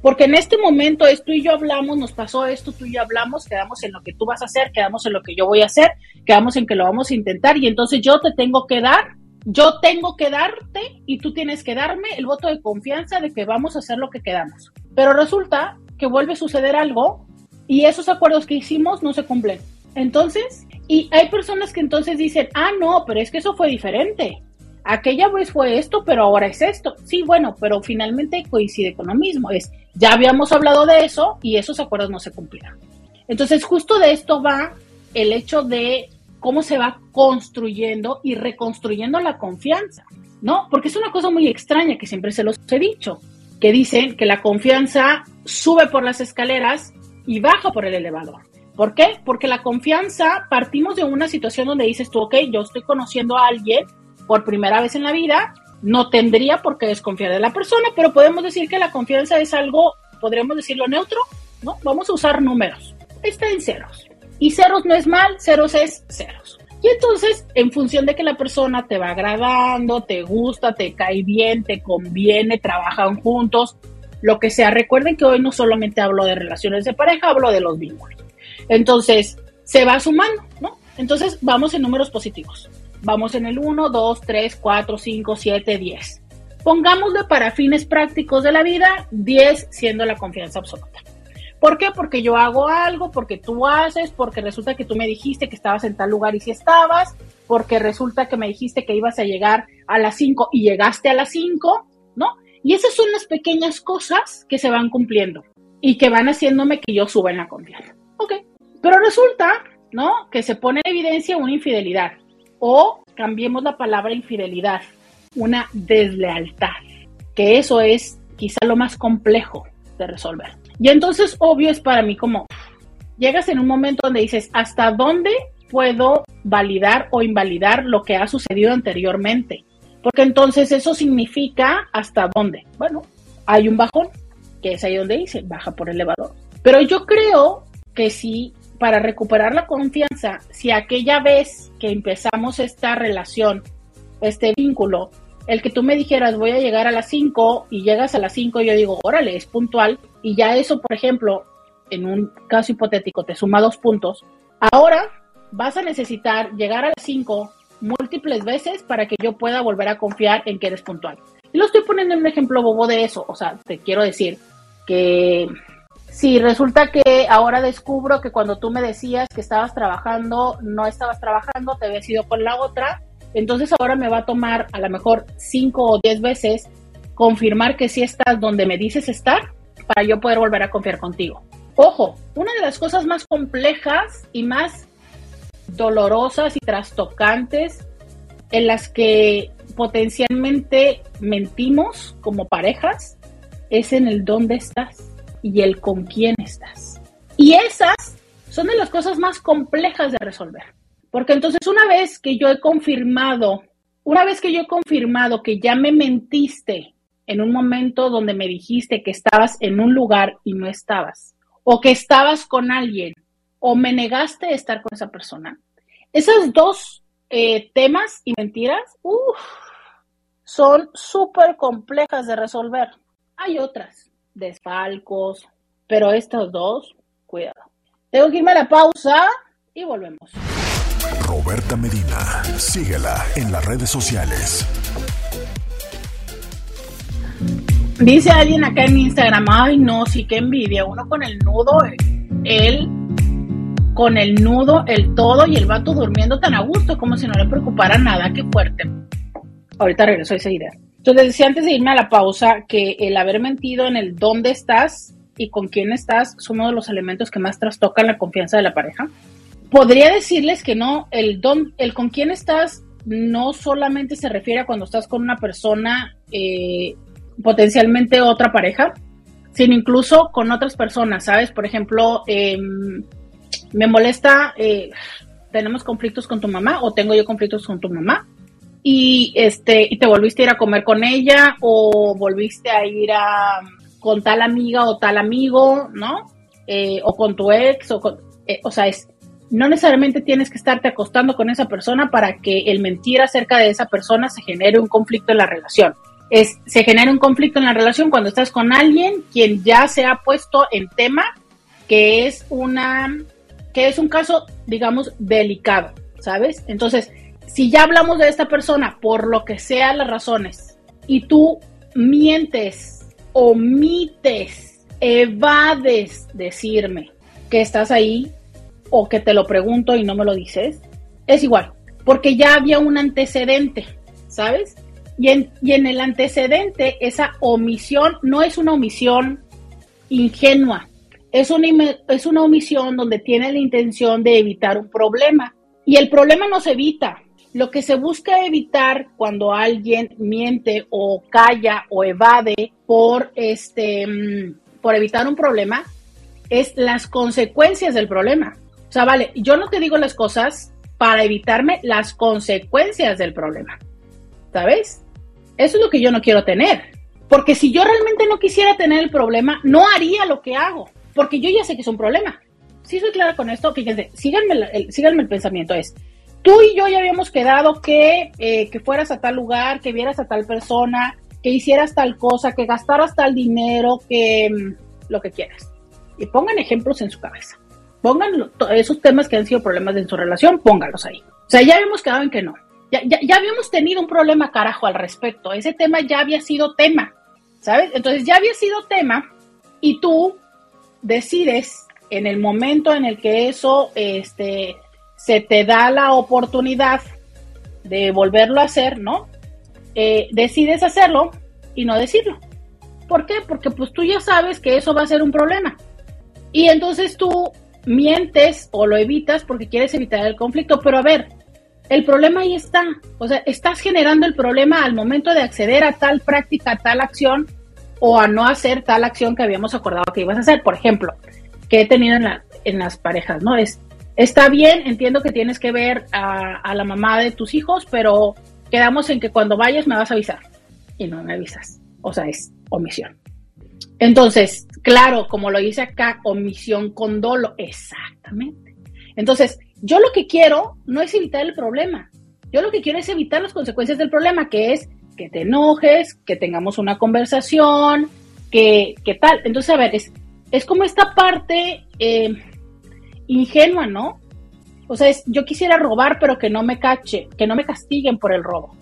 Porque en este momento tú y yo hablamos, nos pasó esto, tú y yo hablamos, quedamos en lo que tú vas a hacer, quedamos en lo que yo voy a hacer, quedamos en que lo vamos a intentar y entonces yo te tengo que dar, yo tengo que darte y tú tienes que darme el voto de confianza de que vamos a hacer lo que quedamos. Pero resulta que vuelve a suceder algo y esos acuerdos que hicimos no se cumplen. Entonces, y hay personas que entonces dicen, ah, no, pero es que eso fue diferente aquella vez fue esto, pero ahora es esto. Sí, bueno, pero finalmente coincide con lo mismo. Es, ya habíamos hablado de eso y esos acuerdos no se cumplieron. Entonces, justo de esto va el hecho de cómo se va construyendo y reconstruyendo la confianza, ¿no? Porque es una cosa muy extraña que siempre se los he dicho, que dicen que la confianza sube por las escaleras y baja por el elevador. ¿Por qué? Porque la confianza partimos de una situación donde dices tú, ok, yo estoy conociendo a alguien por primera vez en la vida, no tendría por qué desconfiar de la persona, pero podemos decir que la confianza es algo, podríamos decirlo neutro, ¿no? Vamos a usar números. Está en ceros. Y ceros no es mal, ceros es ceros. Y entonces, en función de que la persona te va agradando, te gusta, te cae bien, te conviene, trabajan juntos, lo que sea. Recuerden que hoy no solamente hablo de relaciones de pareja, hablo de los vínculos. Entonces, se va sumando, ¿no? Entonces, vamos en números positivos. Vamos en el 1, 2, 3, 4, 5, 7, 10. Pongámosle para fines prácticos de la vida 10 siendo la confianza absoluta. ¿Por qué? Porque yo hago algo, porque tú haces, porque resulta que tú me dijiste que estabas en tal lugar y si estabas, porque resulta que me dijiste que ibas a llegar a las 5 y llegaste a las 5, ¿no? Y esas son las pequeñas cosas que se van cumpliendo. y que van haciéndome que yo suba en la confianza. Ok, pero resulta, ¿no? Que se pone en evidencia una infidelidad o cambiemos la palabra infidelidad, una deslealtad, que eso es quizá lo más complejo de resolver. Y entonces, obvio, es para mí como, llegas en un momento donde dices, ¿hasta dónde puedo validar o invalidar lo que ha sucedido anteriormente? Porque entonces eso significa hasta dónde. Bueno, hay un bajón, que es ahí donde dice, baja por elevador. Pero yo creo que si para recuperar la confianza, si aquella vez que empezamos esta relación, este vínculo, el que tú me dijeras voy a llegar a las 5 y llegas a las 5, yo digo, órale, es puntual, y ya eso, por ejemplo, en un caso hipotético, te suma dos puntos, ahora vas a necesitar llegar a las 5 múltiples veces para que yo pueda volver a confiar en que eres puntual. Y lo estoy poniendo en un ejemplo bobo de eso, o sea, te quiero decir que si resulta que ahora descubro que cuando tú me decías que estabas trabajando, no estabas trabajando, te habías ido con la otra, entonces ahora me va a tomar a lo mejor cinco o diez veces confirmar que sí estás donde me dices estar para yo poder volver a confiar contigo. Ojo, una de las cosas más complejas y más dolorosas y trastocantes en las que potencialmente mentimos como parejas es en el dónde estás y el con quién estás. Y esas son de las cosas más complejas de resolver. Porque entonces una vez que yo he confirmado, una vez que yo he confirmado que ya me mentiste en un momento donde me dijiste que estabas en un lugar y no estabas, o que estabas con alguien, o me negaste estar con esa persona, esos dos eh, temas y mentiras, son súper complejas de resolver. Hay otras, desfalcos, pero estos dos, cuidado. Tengo que irme a la pausa y volvemos. Roberta Medina, síguela en las redes sociales. Dice alguien acá en Instagram, ay no, sí que envidia, uno con el nudo, él con el nudo, el todo y el vato durmiendo tan a gusto como si no le preocupara nada, qué fuerte. Ahorita regreso a esa idea. Entonces decía antes de irme a la pausa que el haber mentido en el dónde estás y con quién estás son uno de los elementos que más trastocan la confianza de la pareja. Podría decirles que no, el, don, el con quién estás no solamente se refiere a cuando estás con una persona, eh, potencialmente otra pareja, sino incluso con otras personas, ¿sabes? Por ejemplo, em, me molesta, eh, tenemos conflictos con tu mamá o tengo yo conflictos con tu mamá y este y te volviste a ir a comer con ella o volviste a ir a con tal amiga o tal amigo, ¿no? Eh, o con tu ex o eh, o sea, es no necesariamente tienes que estarte acostando con esa persona para que el mentir acerca de esa persona se genere un conflicto en la relación. Es, se genera un conflicto en la relación cuando estás con alguien quien ya se ha puesto en tema que es una que es un caso digamos delicado, ¿sabes? Entonces, si ya hablamos de esta persona por lo que sea las razones y tú mientes, omites, evades decirme que estás ahí o que te lo pregunto y no me lo dices, es igual, porque ya había un antecedente, ¿sabes? Y en, y en el antecedente, esa omisión no es una omisión ingenua, es una, omisión donde tiene la intención de evitar un problema. Y el problema no se evita, lo que se busca evitar cuando alguien miente o calla o evade por este mm, por evitar un problema es las consecuencias del problema. O sea, vale, yo no te digo las cosas para evitarme las consecuencias del problema. ¿Sabes? Eso es lo que yo no quiero tener. Porque si yo realmente no quisiera tener el problema, no haría lo que hago. Porque yo ya sé que es un problema. Si soy clara con esto, fíjense, síganme el, síganme el pensamiento. Es, tú y yo ya habíamos quedado que, eh, que fueras a tal lugar, que vieras a tal persona, que hicieras tal cosa, que gastaras tal dinero, que mm, lo que quieras. Y pongan ejemplos en su cabeza. Pongan esos temas que han sido problemas en su relación, póngalos ahí. O sea, ya habíamos quedado en que no. Ya, ya, ya habíamos tenido un problema, carajo, al respecto. Ese tema ya había sido tema, ¿sabes? Entonces ya había sido tema y tú decides en el momento en el que eso este, se te da la oportunidad de volverlo a hacer, ¿no? Eh, decides hacerlo y no decirlo. ¿Por qué? Porque pues tú ya sabes que eso va a ser un problema. Y entonces tú mientes o lo evitas porque quieres evitar el conflicto. Pero a ver, el problema ahí está. O sea, estás generando el problema al momento de acceder a tal práctica, a tal acción o a no hacer tal acción que habíamos acordado que ibas a hacer. Por ejemplo, que he tenido en, las parejas, ¿no? Es, está bien, entiendo que tienes que ver a, a la mamá de tus hijos, pero quedamos en que cuando vayas me vas a avisar. Y no me avisas. O sea, es omisión. Entonces, claro, como lo dice acá, omisión con dolo, exactamente. Entonces, yo lo que quiero no es evitar el problema, yo lo que quiero es evitar las consecuencias del problema, que es que te enojes, que tengamos una conversación, que, tal. Entonces, a ver, es, es como esta parte eh, ingenua, ¿no? O sea, es, yo quisiera robar, pero que no me cache, que no me castiguen por el robo.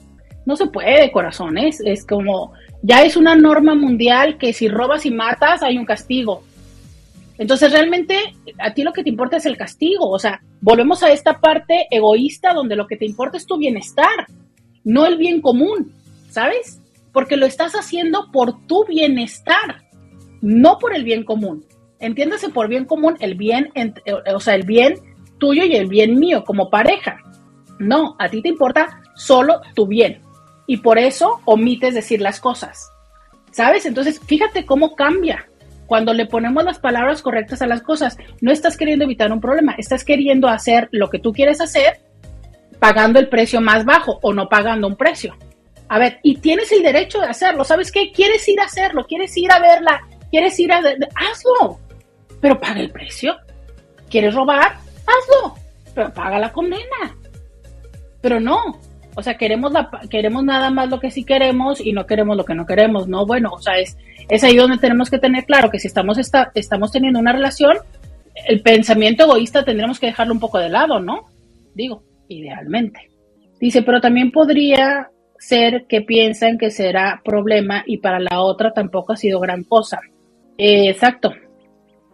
No se puede, corazones. Es como, ya es una norma mundial que si robas y matas hay un castigo. Entonces realmente a ti lo que te importa es el castigo. O sea, volvemos a esta parte egoísta donde lo que te importa es tu bienestar, no el bien común, ¿sabes? Porque lo estás haciendo por tu bienestar, no por el bien común. Entiéndase por bien común el bien, o sea, el bien tuyo y el bien mío como pareja. No, a ti te importa solo tu bien y por eso omites decir las cosas. ¿Sabes? Entonces, fíjate cómo cambia cuando le ponemos las palabras correctas a las cosas. No estás queriendo evitar un problema, estás queriendo hacer lo que tú quieres hacer pagando el precio más bajo o no pagando un precio. A ver, y tienes el derecho de hacerlo. ¿Sabes qué? Quieres ir a hacerlo, quieres ir a verla, quieres ir a... Hazlo, pero paga el precio. ¿Quieres robar? Hazlo, pero paga la condena. Pero no, o sea, queremos, la, queremos nada más lo que sí queremos y no queremos lo que no queremos, ¿no? Bueno, o sea, es, es ahí donde tenemos que tener claro que si estamos, estamos teniendo una relación, el pensamiento egoísta tendremos que dejarlo un poco de lado, ¿no? Digo, idealmente. Dice, pero también podría ser que piensan que será problema y para la otra tampoco ha sido gran cosa. exacto.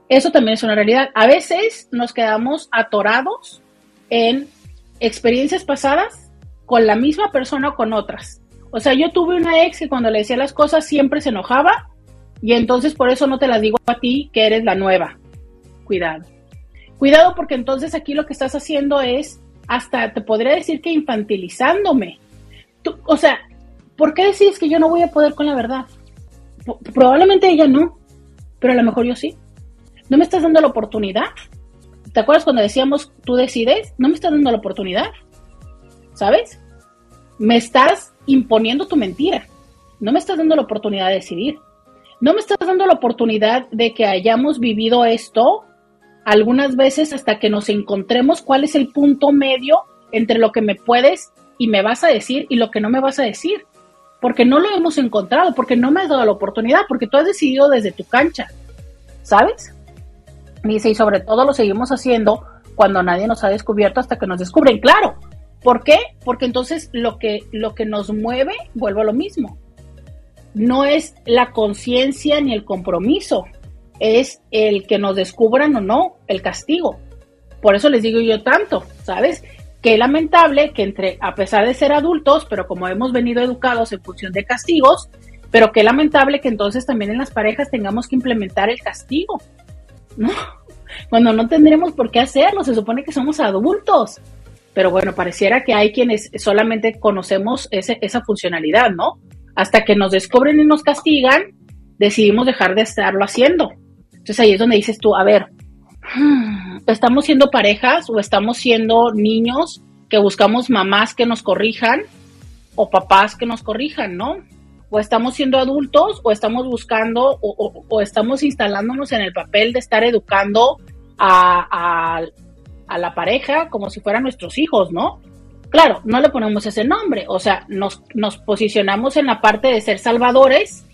Eso también es una realidad. A veces nos quedamos atorados en experiencias pasadas con la misma persona o con otras. O sea, yo tuve una ex que cuando le decía las cosas siempre se enojaba y entonces por eso no te las digo a ti que eres la nueva. Cuidado. Cuidado porque entonces aquí lo que estás haciendo es, hasta te podría decir que infantilizándome. O sea, ¿por qué decís que yo no voy a poder con la verdad? probablemente ella no, pero a lo mejor yo sí. ¿No me estás dando la oportunidad? ¿Te acuerdas cuando decíamos tú decides? ¿No me estás dando la oportunidad? ¿sabes? Me estás imponiendo tu mentira. No me estás dando la oportunidad de decidir. No me estás dando la oportunidad de que hayamos vivido esto algunas veces hasta que nos encontremos cuál es el punto medio entre lo que me puedes y me vas a decir y lo que no me vas a decir. Porque no lo hemos encontrado, porque no me has dado la oportunidad, porque tú has decidido desde tu cancha. ¿Sabes? Dice, y sobre todo lo seguimos haciendo cuando nadie nos ha descubierto hasta que nos descubren. Claro, ¿Por qué? Porque entonces lo que, lo que nos mueve, vuelvo a lo mismo, no es la conciencia ni el compromiso, es el que nos descubran o no el castigo. Por eso les digo yo tanto, ¿sabes? Qué lamentable que entre, a pesar de ser adultos, pero como hemos venido educados en función de castigos, pero qué lamentable que entonces también en las parejas tengamos que implementar el castigo, ¿no? Cuando no tendremos por qué hacerlo, se supone que somos adultos pero bueno, pareciera que hay quienes solamente conocemos esa funcionalidad, ¿no? Hasta que nos descubren y nos castigan, decidimos dejar de estarlo haciendo. Entonces ahí es donde dices tú, a ver, ¿estamos siendo parejas o estamos siendo niños que buscamos mamás que nos corrijan o papás que nos corrijan, ¿no? O estamos siendo adultos o estamos buscando o, estamos instalándonos en el papel de estar educando a, a, a la pareja como si fueran nuestros hijos, ¿no? Claro, no le ponemos ese nombre, o sea, nos, nos posicionamos en la parte de ser salvadores,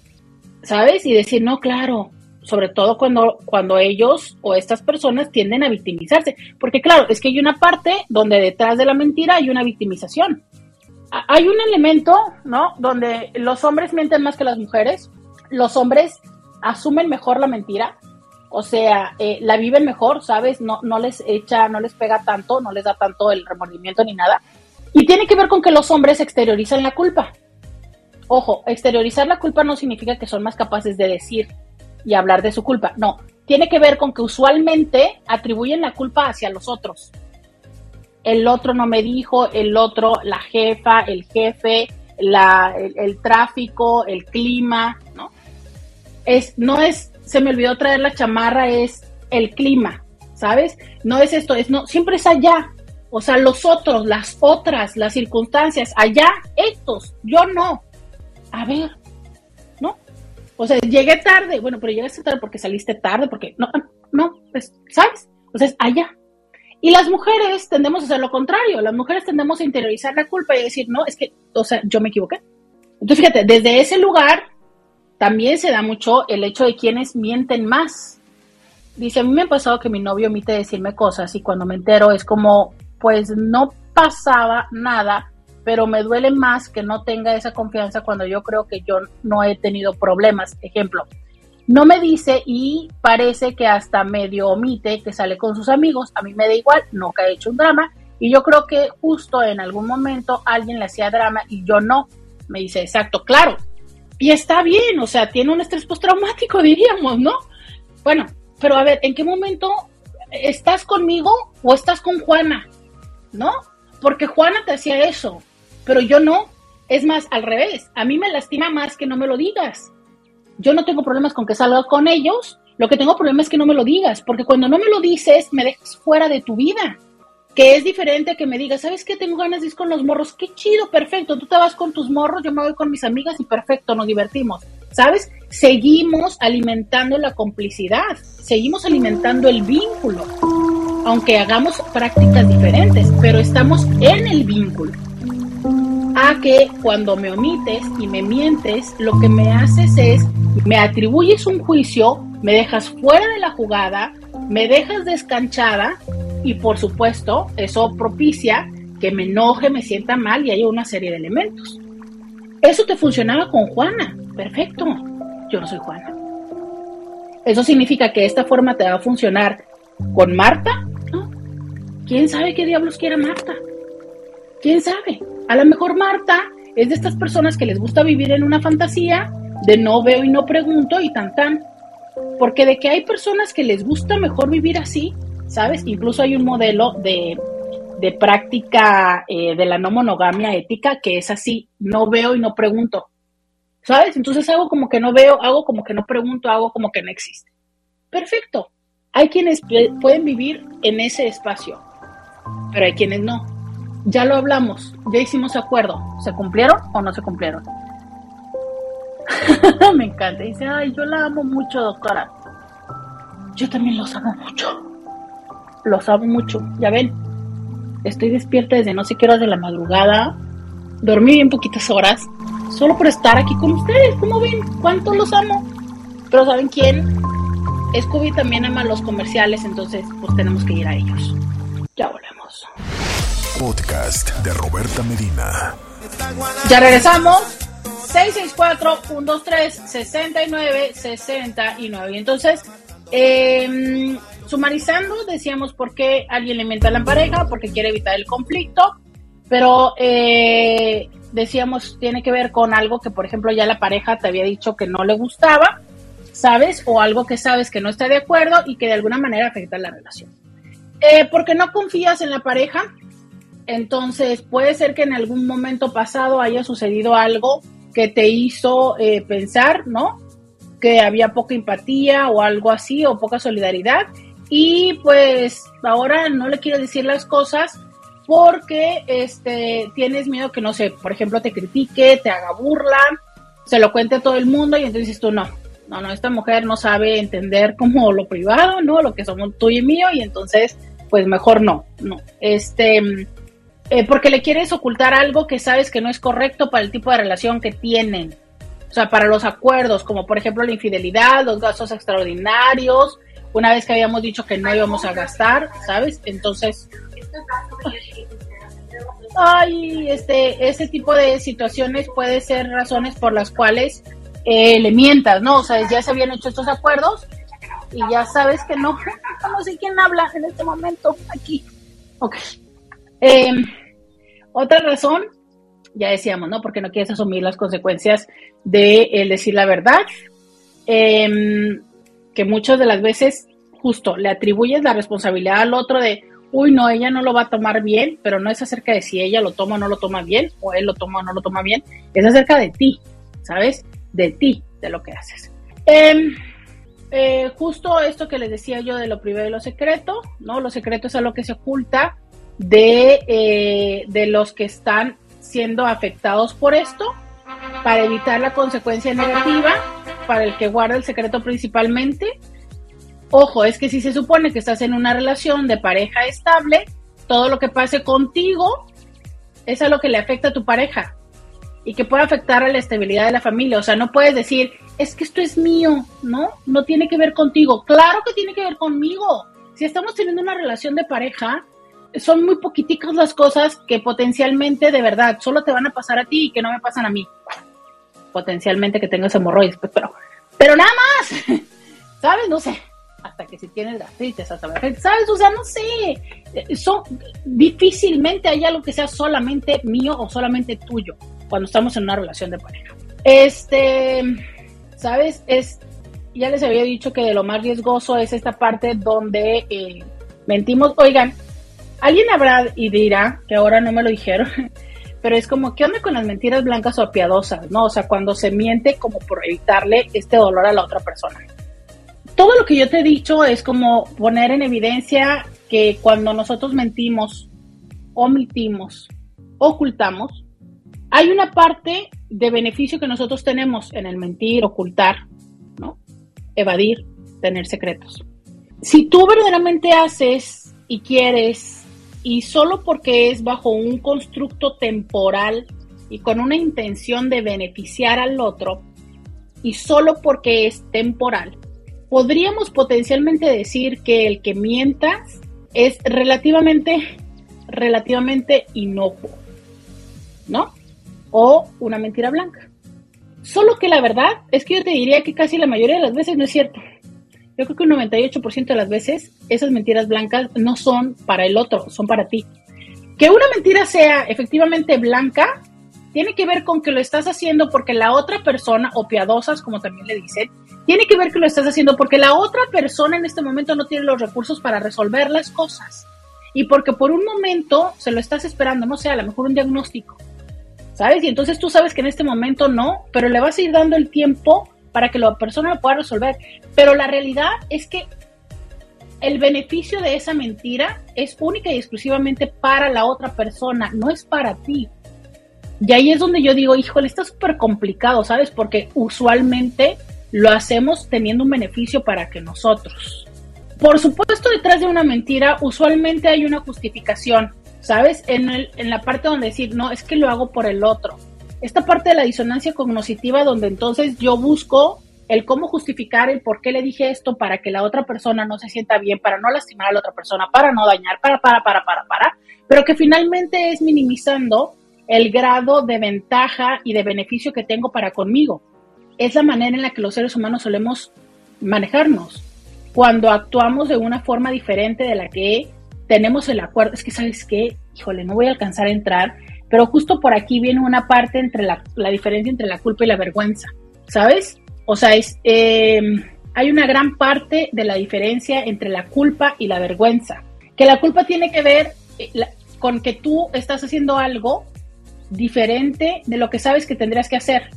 ¿sabes? Y decir, no, claro, sobre todo cuando, cuando ellos o estas personas tienden a victimizarse, porque claro, es que hay una parte donde detrás de la mentira hay una victimización. Hay un elemento, ¿no? Donde los hombres mienten más que las mujeres, los hombres asumen mejor la mentira, o sea, eh, la viven mejor, ¿sabes? No, no les echa, no les pega tanto, no les da tanto el remordimiento ni nada. Y tiene que ver con que los hombres exteriorizan la culpa. Ojo, exteriorizar la culpa no significa que son más capaces de decir y hablar de su culpa. No, tiene que ver con que usualmente atribuyen la culpa hacia los otros. El otro no me dijo, el otro, la jefa, el jefe, la, el, tráfico, el clima, ¿no? Es, no es, se me olvidó traer la chamarra, es el clima, ¿sabes? No es esto, es no, siempre es allá. O sea, los otros, las otras, las circunstancias, allá, estos, yo no. A ver. O sea, llegué tarde, bueno, pero llegaste tarde porque saliste tarde, porque no, no, pues, ¿sabes? O sea, es allá. Y las mujeres tendemos a hacer lo contrario, las mujeres tendemos a interiorizar la culpa y decir, no, es que, o sea, yo me equivoqué. Entonces, fíjate, desde ese lugar también se da mucho el hecho de quienes mienten más. Dice, a mí me ha pasado que mi novio omite decirme cosas y cuando me entero es como, pues no pasaba nada, pero me duele más que no tenga esa confianza cuando yo creo que yo no he tenido problemas. Ejemplo, no me dice y parece que hasta medio omite que sale con sus amigos. A mí me da igual, que ha hecho un drama. Y yo creo que justo en algún momento alguien le hacía drama y yo no. Me dice, exacto, claro. Y está bien, o sea, tiene un estrés postraumático, diríamos, ¿no? Bueno, pero a ver, ¿en qué momento estás conmigo o estás con Juana? ¿No? Porque Juana te hacía eso, pero yo no. Es más, al revés, a mí me lastima más que no me lo digas yo no tengo problemas con que salga con ellos, lo que tengo problemas es que no me lo digas, porque cuando no me lo dices, me dejas fuera de tu vida. Que es diferente que me digas, ¿sabes qué? Tengo ganas de ir con los morros. Qué chido, perfecto. Tú te vas con tus morros, yo me voy con mis amigas y perfecto, nos divertimos. ¿Sabes? Seguimos alimentando la complicidad, seguimos alimentando el vínculo, aunque hagamos prácticas diferentes, pero estamos en el vínculo que cuando me omites y me mientes, lo que me haces es, me atribuyes un juicio, me dejas fuera de la jugada, me dejas descanchada y por supuesto eso propicia que me enoje, me sienta mal y haya una serie de elementos. Eso te funcionaba con Juana, perfecto, yo no soy Juana. ¿Eso significa que esta forma te va a funcionar con Marta? ¿Quién sabe qué diablos quiera Marta? ¿Quién sabe? A lo mejor Marta es de estas personas que les gusta vivir en una fantasía de no veo y no pregunto y tan tan. Porque de que hay personas que les gusta mejor vivir así, ¿sabes? Incluso hay un modelo de, práctica eh, de la no monogamia ética que es así, no veo y no pregunto. ¿Sabes? Entonces hago como que no veo, hago como que no pregunto, hago como que no existe. Perfecto. Hay quienes pueden vivir en ese espacio, pero hay quienes no ya lo hablamos, ya hicimos acuerdo. ¿Se cumplieron o no se cumplieron? Me encanta. Dice, ay, yo la amo mucho, doctora. Yo también los amo mucho. Los amo mucho. Ya ven, estoy despierta desde no sé qué horas de la madrugada. Dormí bien poquitas horas. Solo por estar aquí con ustedes. ¿Cómo ven? ¿Cuánto los amo? Pero ¿saben quién? Scooby también ama los comerciales, entonces pues tenemos que ir a ellos. Ya volvemos podcast de Roberta Medina. Ya regresamos. 664-123-6969. Entonces, eh, sumarizando, decíamos por qué alguien le miente a la pareja, porque quiere evitar el conflicto, pero eh, decíamos, tiene que ver con algo que, por ejemplo, ya la pareja te había dicho que no le gustaba, ¿sabes? O algo que sabes que no está de acuerdo y que de alguna manera afecta la relación. Eh, porque no confías en la pareja, entonces, puede ser que en algún momento pasado haya sucedido algo que te hizo eh, pensar, ¿no? Que había poca empatía o algo así, o poca solidaridad. Y pues ahora no le quiero decir las cosas porque este, tienes miedo que, no sé, por ejemplo, te critique, te haga burla, se lo cuente a todo el mundo y entonces tú, no, no, no, esta mujer no sabe entender como lo privado, ¿no? Lo que somos tú y mío y entonces, pues mejor no, no. Este, eh, porque le quieres ocultar algo que sabes que no es correcto para el tipo de relación que tienen. O sea, para los acuerdos, como por ejemplo la infidelidad, los gastos extraordinarios, una vez que habíamos dicho que no íbamos a gastar, ¿sabes? Entonces... Ay, este, ese tipo de situaciones puede ser razones por las cuales eh, le mientas, ¿no? O sea, ya se habían hecho estos acuerdos y ya sabes que no. No sé quién habla en este momento aquí. Ok. Eh, otra razón ya decíamos, ¿no? Porque no quieres asumir las consecuencias de decir la verdad, em, que muchas de las veces justo le atribuyes la responsabilidad al otro de, uy, no, ella no lo va a tomar bien, pero no es acerca de si ella lo toma o no lo toma bien, o él lo toma o no lo toma bien, es acerca de ti, ¿sabes? De ti, de lo que haces. Em, eh, justo esto que les decía yo de lo privado y lo secreto, ¿no? Lo secreto es algo que se oculta de, eh, de los que están siendo afectados por esto, para evitar la consecuencia negativa, para el que guarda el secreto principalmente, Ojo, es que si se supone que estás en una relación de pareja estable, todo lo que pase contigo es a lo que le afecta a tu pareja y que puede afectar a la estabilidad de la familia. O sea, no puedes decir, es que esto es mío, ¿no? No tiene que ver contigo. Claro que tiene que ver conmigo. Si estamos teniendo una relación de pareja, son muy poquiticas las cosas que potencialmente de verdad solo te van a pasar a ti y que no me pasan a mí. Potencialmente que tengas hemorroides, pues, pero, pero nada más. ¿Sabes? No sé hasta que si tienes gastritis, hasta ¿sabes? O sea, no sé, eh, son, difícilmente hay algo que sea solamente mío o solamente tuyo cuando estamos en una relación de pareja. Este, ¿sabes? Es, ya les había dicho que de lo más riesgoso es esta parte donde eh, mentimos. Oigan, alguien habrá y dirá, que ahora no me lo dijeron, pero es como, ¿qué onda con las mentiras blancas o piadosas? ¿No? O sea, cuando se miente como por evitarle este dolor a la otra persona todo lo que yo te he dicho es como poner en evidencia que cuando nosotros mentimos, omitimos, ocultamos, hay una parte de beneficio que nosotros tenemos en el mentir, ocultar, ¿no? Evadir, tener secretos. Si tú verdaderamente haces y quieres, y solo porque es bajo un constructo temporal y con una intención de beneficiar al otro, y solo porque es temporal, podríamos potencialmente decir que el que mientas es relativamente, relativamente inocuo, ¿no? O una mentira blanca. Solo que la verdad es que yo te diría que casi la mayoría de las veces no es cierto. Yo creo que un 98% de las veces esas mentiras blancas no son para el otro, son para ti. Que una mentira sea efectivamente blanca tiene que ver con que lo estás haciendo porque la otra persona, o piadosas como también le dicen, tiene que ver que lo estás haciendo porque la otra persona en este momento no tiene los recursos para resolver las cosas. Y porque por un momento se lo estás esperando, no sé, a lo mejor un diagnóstico. ¿Sabes? Y entonces tú sabes que en este momento no, pero le vas a ir dando el tiempo para que la persona lo pueda resolver. Pero la realidad es que el beneficio de esa mentira es única y exclusivamente para la otra persona, no es para ti. Y ahí es donde yo digo, híjole, está súper complicado, ¿sabes? Porque usualmente lo hacemos teniendo un beneficio para que nosotros. Por supuesto, detrás de una mentira usualmente hay una justificación, ¿sabes? En, el, en la parte donde decir, no, es que lo hago por el otro. Esta parte de la disonancia cognoscitiva donde entonces yo busco el cómo justificar el por qué le dije esto para que la otra persona no se sienta bien, para no lastimar a la otra persona, para no dañar, para, para, para, para, para, pero que finalmente es minimizando el grado de ventaja y de beneficio que tengo para conmigo es la manera en la que los seres humanos solemos manejarnos. Cuando actuamos de una forma diferente de la que tenemos el acuerdo, es que sabes qué, híjole, no voy a alcanzar a entrar, pero justo por aquí viene una parte entre la, diferencia entre la culpa y la vergüenza, ¿sabes? O sea, es, em, hay una gran parte de la diferencia entre la culpa y la vergüenza, que la culpa tiene que ver eh, con que tú estás haciendo algo diferente de lo que sabes que tendrías que hacer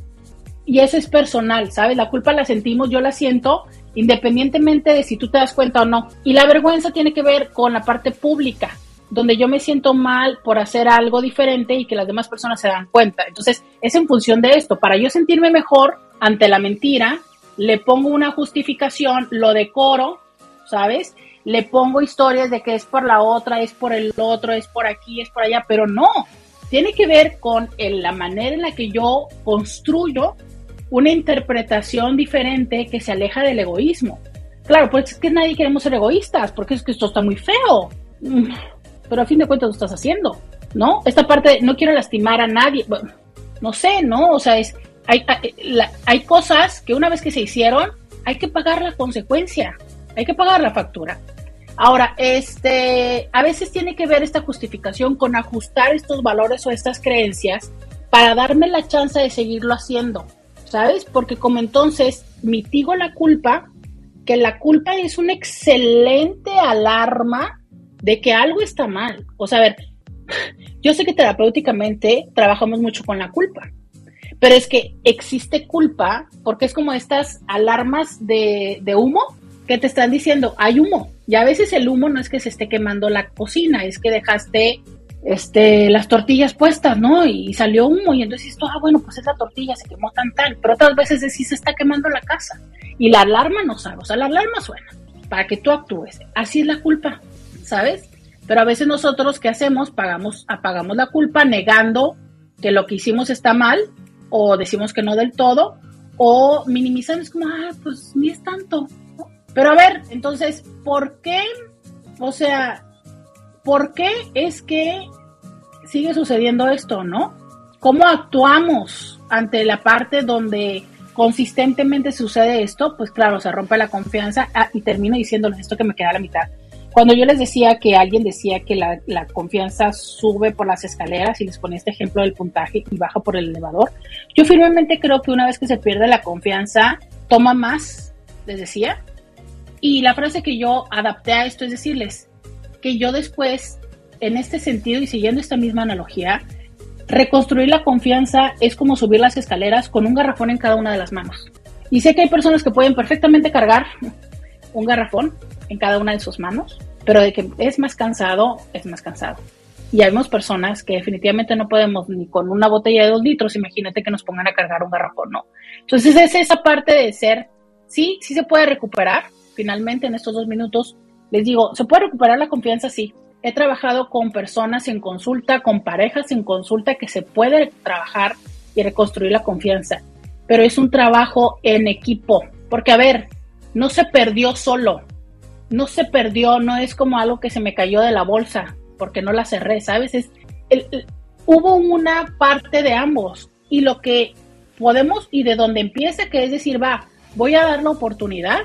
y eso es personal, ¿sabes? La culpa la sentimos, yo la siento independientemente de si tú te das cuenta o no. Y la vergüenza tiene que ver con la parte pública, donde yo me siento mal por hacer algo diferente y que las demás personas se dan cuenta. Entonces, es en función de esto. Para yo sentirme mejor ante la mentira, le pongo una justificación, lo decoro, ¿sabes? Le pongo historias de que es por la otra, es por el otro, es por aquí, es por allá, pero no. Tiene que ver con la manera en la que yo construyo una interpretación diferente que se aleja del egoísmo. Claro, pues es que nadie queremos ser egoístas, porque es que esto está muy feo. Pero a fin de cuentas lo estás haciendo, ¿no? Esta parte no quiero lastimar a nadie. no sé, ¿no? O sea, es, hay, hay cosas que una vez que se hicieron, hay que pagar la consecuencia, hay que pagar la factura. Ahora, este, a veces tiene que ver esta justificación con ajustar estos valores o estas creencias para darme la chance de seguirlo haciendo, ¿sabes? Porque como entonces mitigo la culpa, que la culpa es una excelente alarma de que algo está mal. O sea, a ver, yo sé que terapéuticamente trabajamos mucho con la culpa, pero es que existe culpa porque es como estas alarmas de, de humo que te están diciendo, hay humo. Y a veces el humo no es que se esté quemando la cocina, es que dejaste este, las tortillas puestas, ¿no? Y salió humo y entonces dices, ah, bueno, pues esa tortilla se quemó tan tal, pero otras veces sí se está quemando la casa y la alarma no sabe, o sea, la alarma suena para que tú actúes. Así es la culpa, ¿sabes? Pero a veces nosotros, ¿qué hacemos? Pagamos, apagamos la culpa negando que lo que hicimos está mal o decimos que no del todo o minimizamos como, ah, pues ni es tanto. Pero a ver, entonces, ¿por qué? O sea, ¿por qué es que sigue sucediendo esto, no? ¿Cómo actuamos ante la parte donde consistentemente sucede esto? Pues claro, se rompe la confianza ah, y termino diciéndoles esto que me queda a la mitad. Cuando yo les decía que alguien decía que la, confianza sube por las escaleras y les ponía este ejemplo del puntaje y baja por el elevador, yo firmemente creo que una vez que se pierde la confianza, toma más, les decía. Y la frase que yo adapté a esto es decirles, que yo después, en este sentido y siguiendo esta misma analogía, reconstruir la confianza es como subir las escaleras con un garrafón en cada una de las manos. Y sé que hay personas que pueden perfectamente cargar un garrafón en cada una de sus manos, pero de que es más cansado, es más cansado. Y hay personas que definitivamente no podemos ni con una botella de dos litros, imagínate que nos pongan a cargar un garrafón, ¿no? Entonces es esa parte de ser, sí, sí se puede recuperar, finalmente en estos dos minutos les digo, ¿se puede recuperar la confianza? Sí. He trabajado con personas en consulta, con parejas en consulta, que se puede trabajar y reconstruir la confianza. Pero es un trabajo en equipo. Porque, a ver, no se perdió solo. No se perdió, no es como algo que se me cayó de la bolsa porque no la cerré, ¿sabes? Es, hubo una parte de ambos. Y lo que podemos, y de donde empieza, que es decir, va, voy a dar la oportunidad,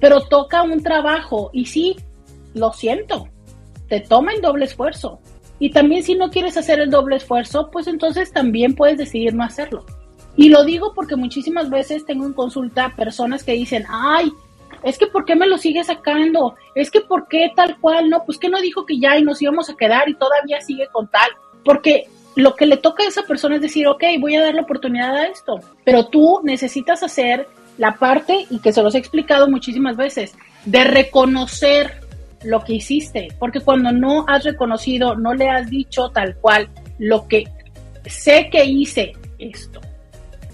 pero toca un trabajo. Y sí, lo siento, te toma en doble esfuerzo. Y también si no quieres hacer el doble esfuerzo, pues entonces también puedes decidir no hacerlo. Y lo digo porque muchísimas veces tengo en consulta personas que dicen, ay, es que ¿por qué me lo sigue sacando? Es que ¿por qué tal cual? No, pues que no dijo que ya y nos íbamos a quedar y todavía sigue con tal. Porque lo que le toca a esa persona es decir, ok, voy a dar la oportunidad a esto. Pero tú necesitas hacer la parte, y que se los he explicado muchísimas veces, de reconocer lo que hiciste, porque cuando no has reconocido, no le has dicho tal cual lo que sé que hice esto.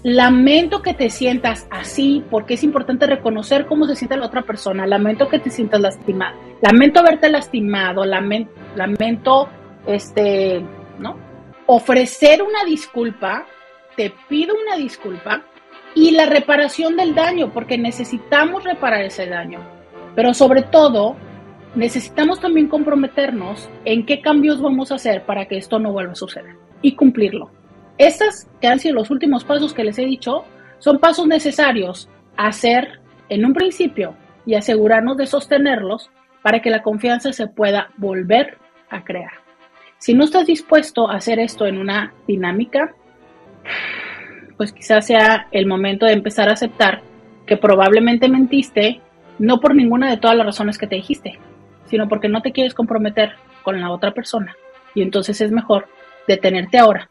Lamento que te sientas así, porque es importante reconocer cómo se siente la otra persona. Lamento que te sientas lastimado. Lamento haberte lastimado. Lamento, lamento este, ¿no? Ofrecer una disculpa. Te pido una disculpa y la reparación del daño, porque necesitamos reparar ese daño. Pero sobre todo, necesitamos también comprometernos en qué cambios vamos a hacer para que esto no vuelva a suceder y cumplirlo. Estas que han sido los últimos pasos que les he dicho son pasos necesarios a hacer en un principio y asegurarnos de sostenerlos para que la confianza se pueda volver a crear. Si no estás dispuesto a hacer esto en una dinámica, pues quizás sea el momento de empezar a aceptar que probablemente mentiste, no por ninguna de todas las razones que te dijiste, sino porque no te quieres comprometer con la otra persona. Y entonces es mejor detenerte ahora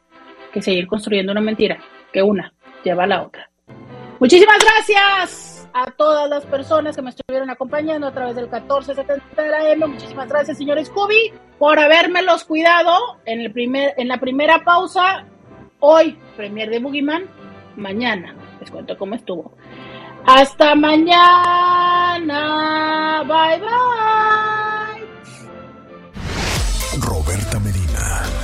que seguir construyendo una mentira, que una lleva a la otra. Muchísimas gracias a todas las personas que me estuvieron acompañando a través del 1470 de la M. Muchísimas gracias, señor Scooby, por habérmelos cuidado en, el primer, en la primera pausa. Hoy, premier de Boogeyman. Mañana les cuento cómo estuvo. Hasta mañana. Bye bye. Roberta Medina.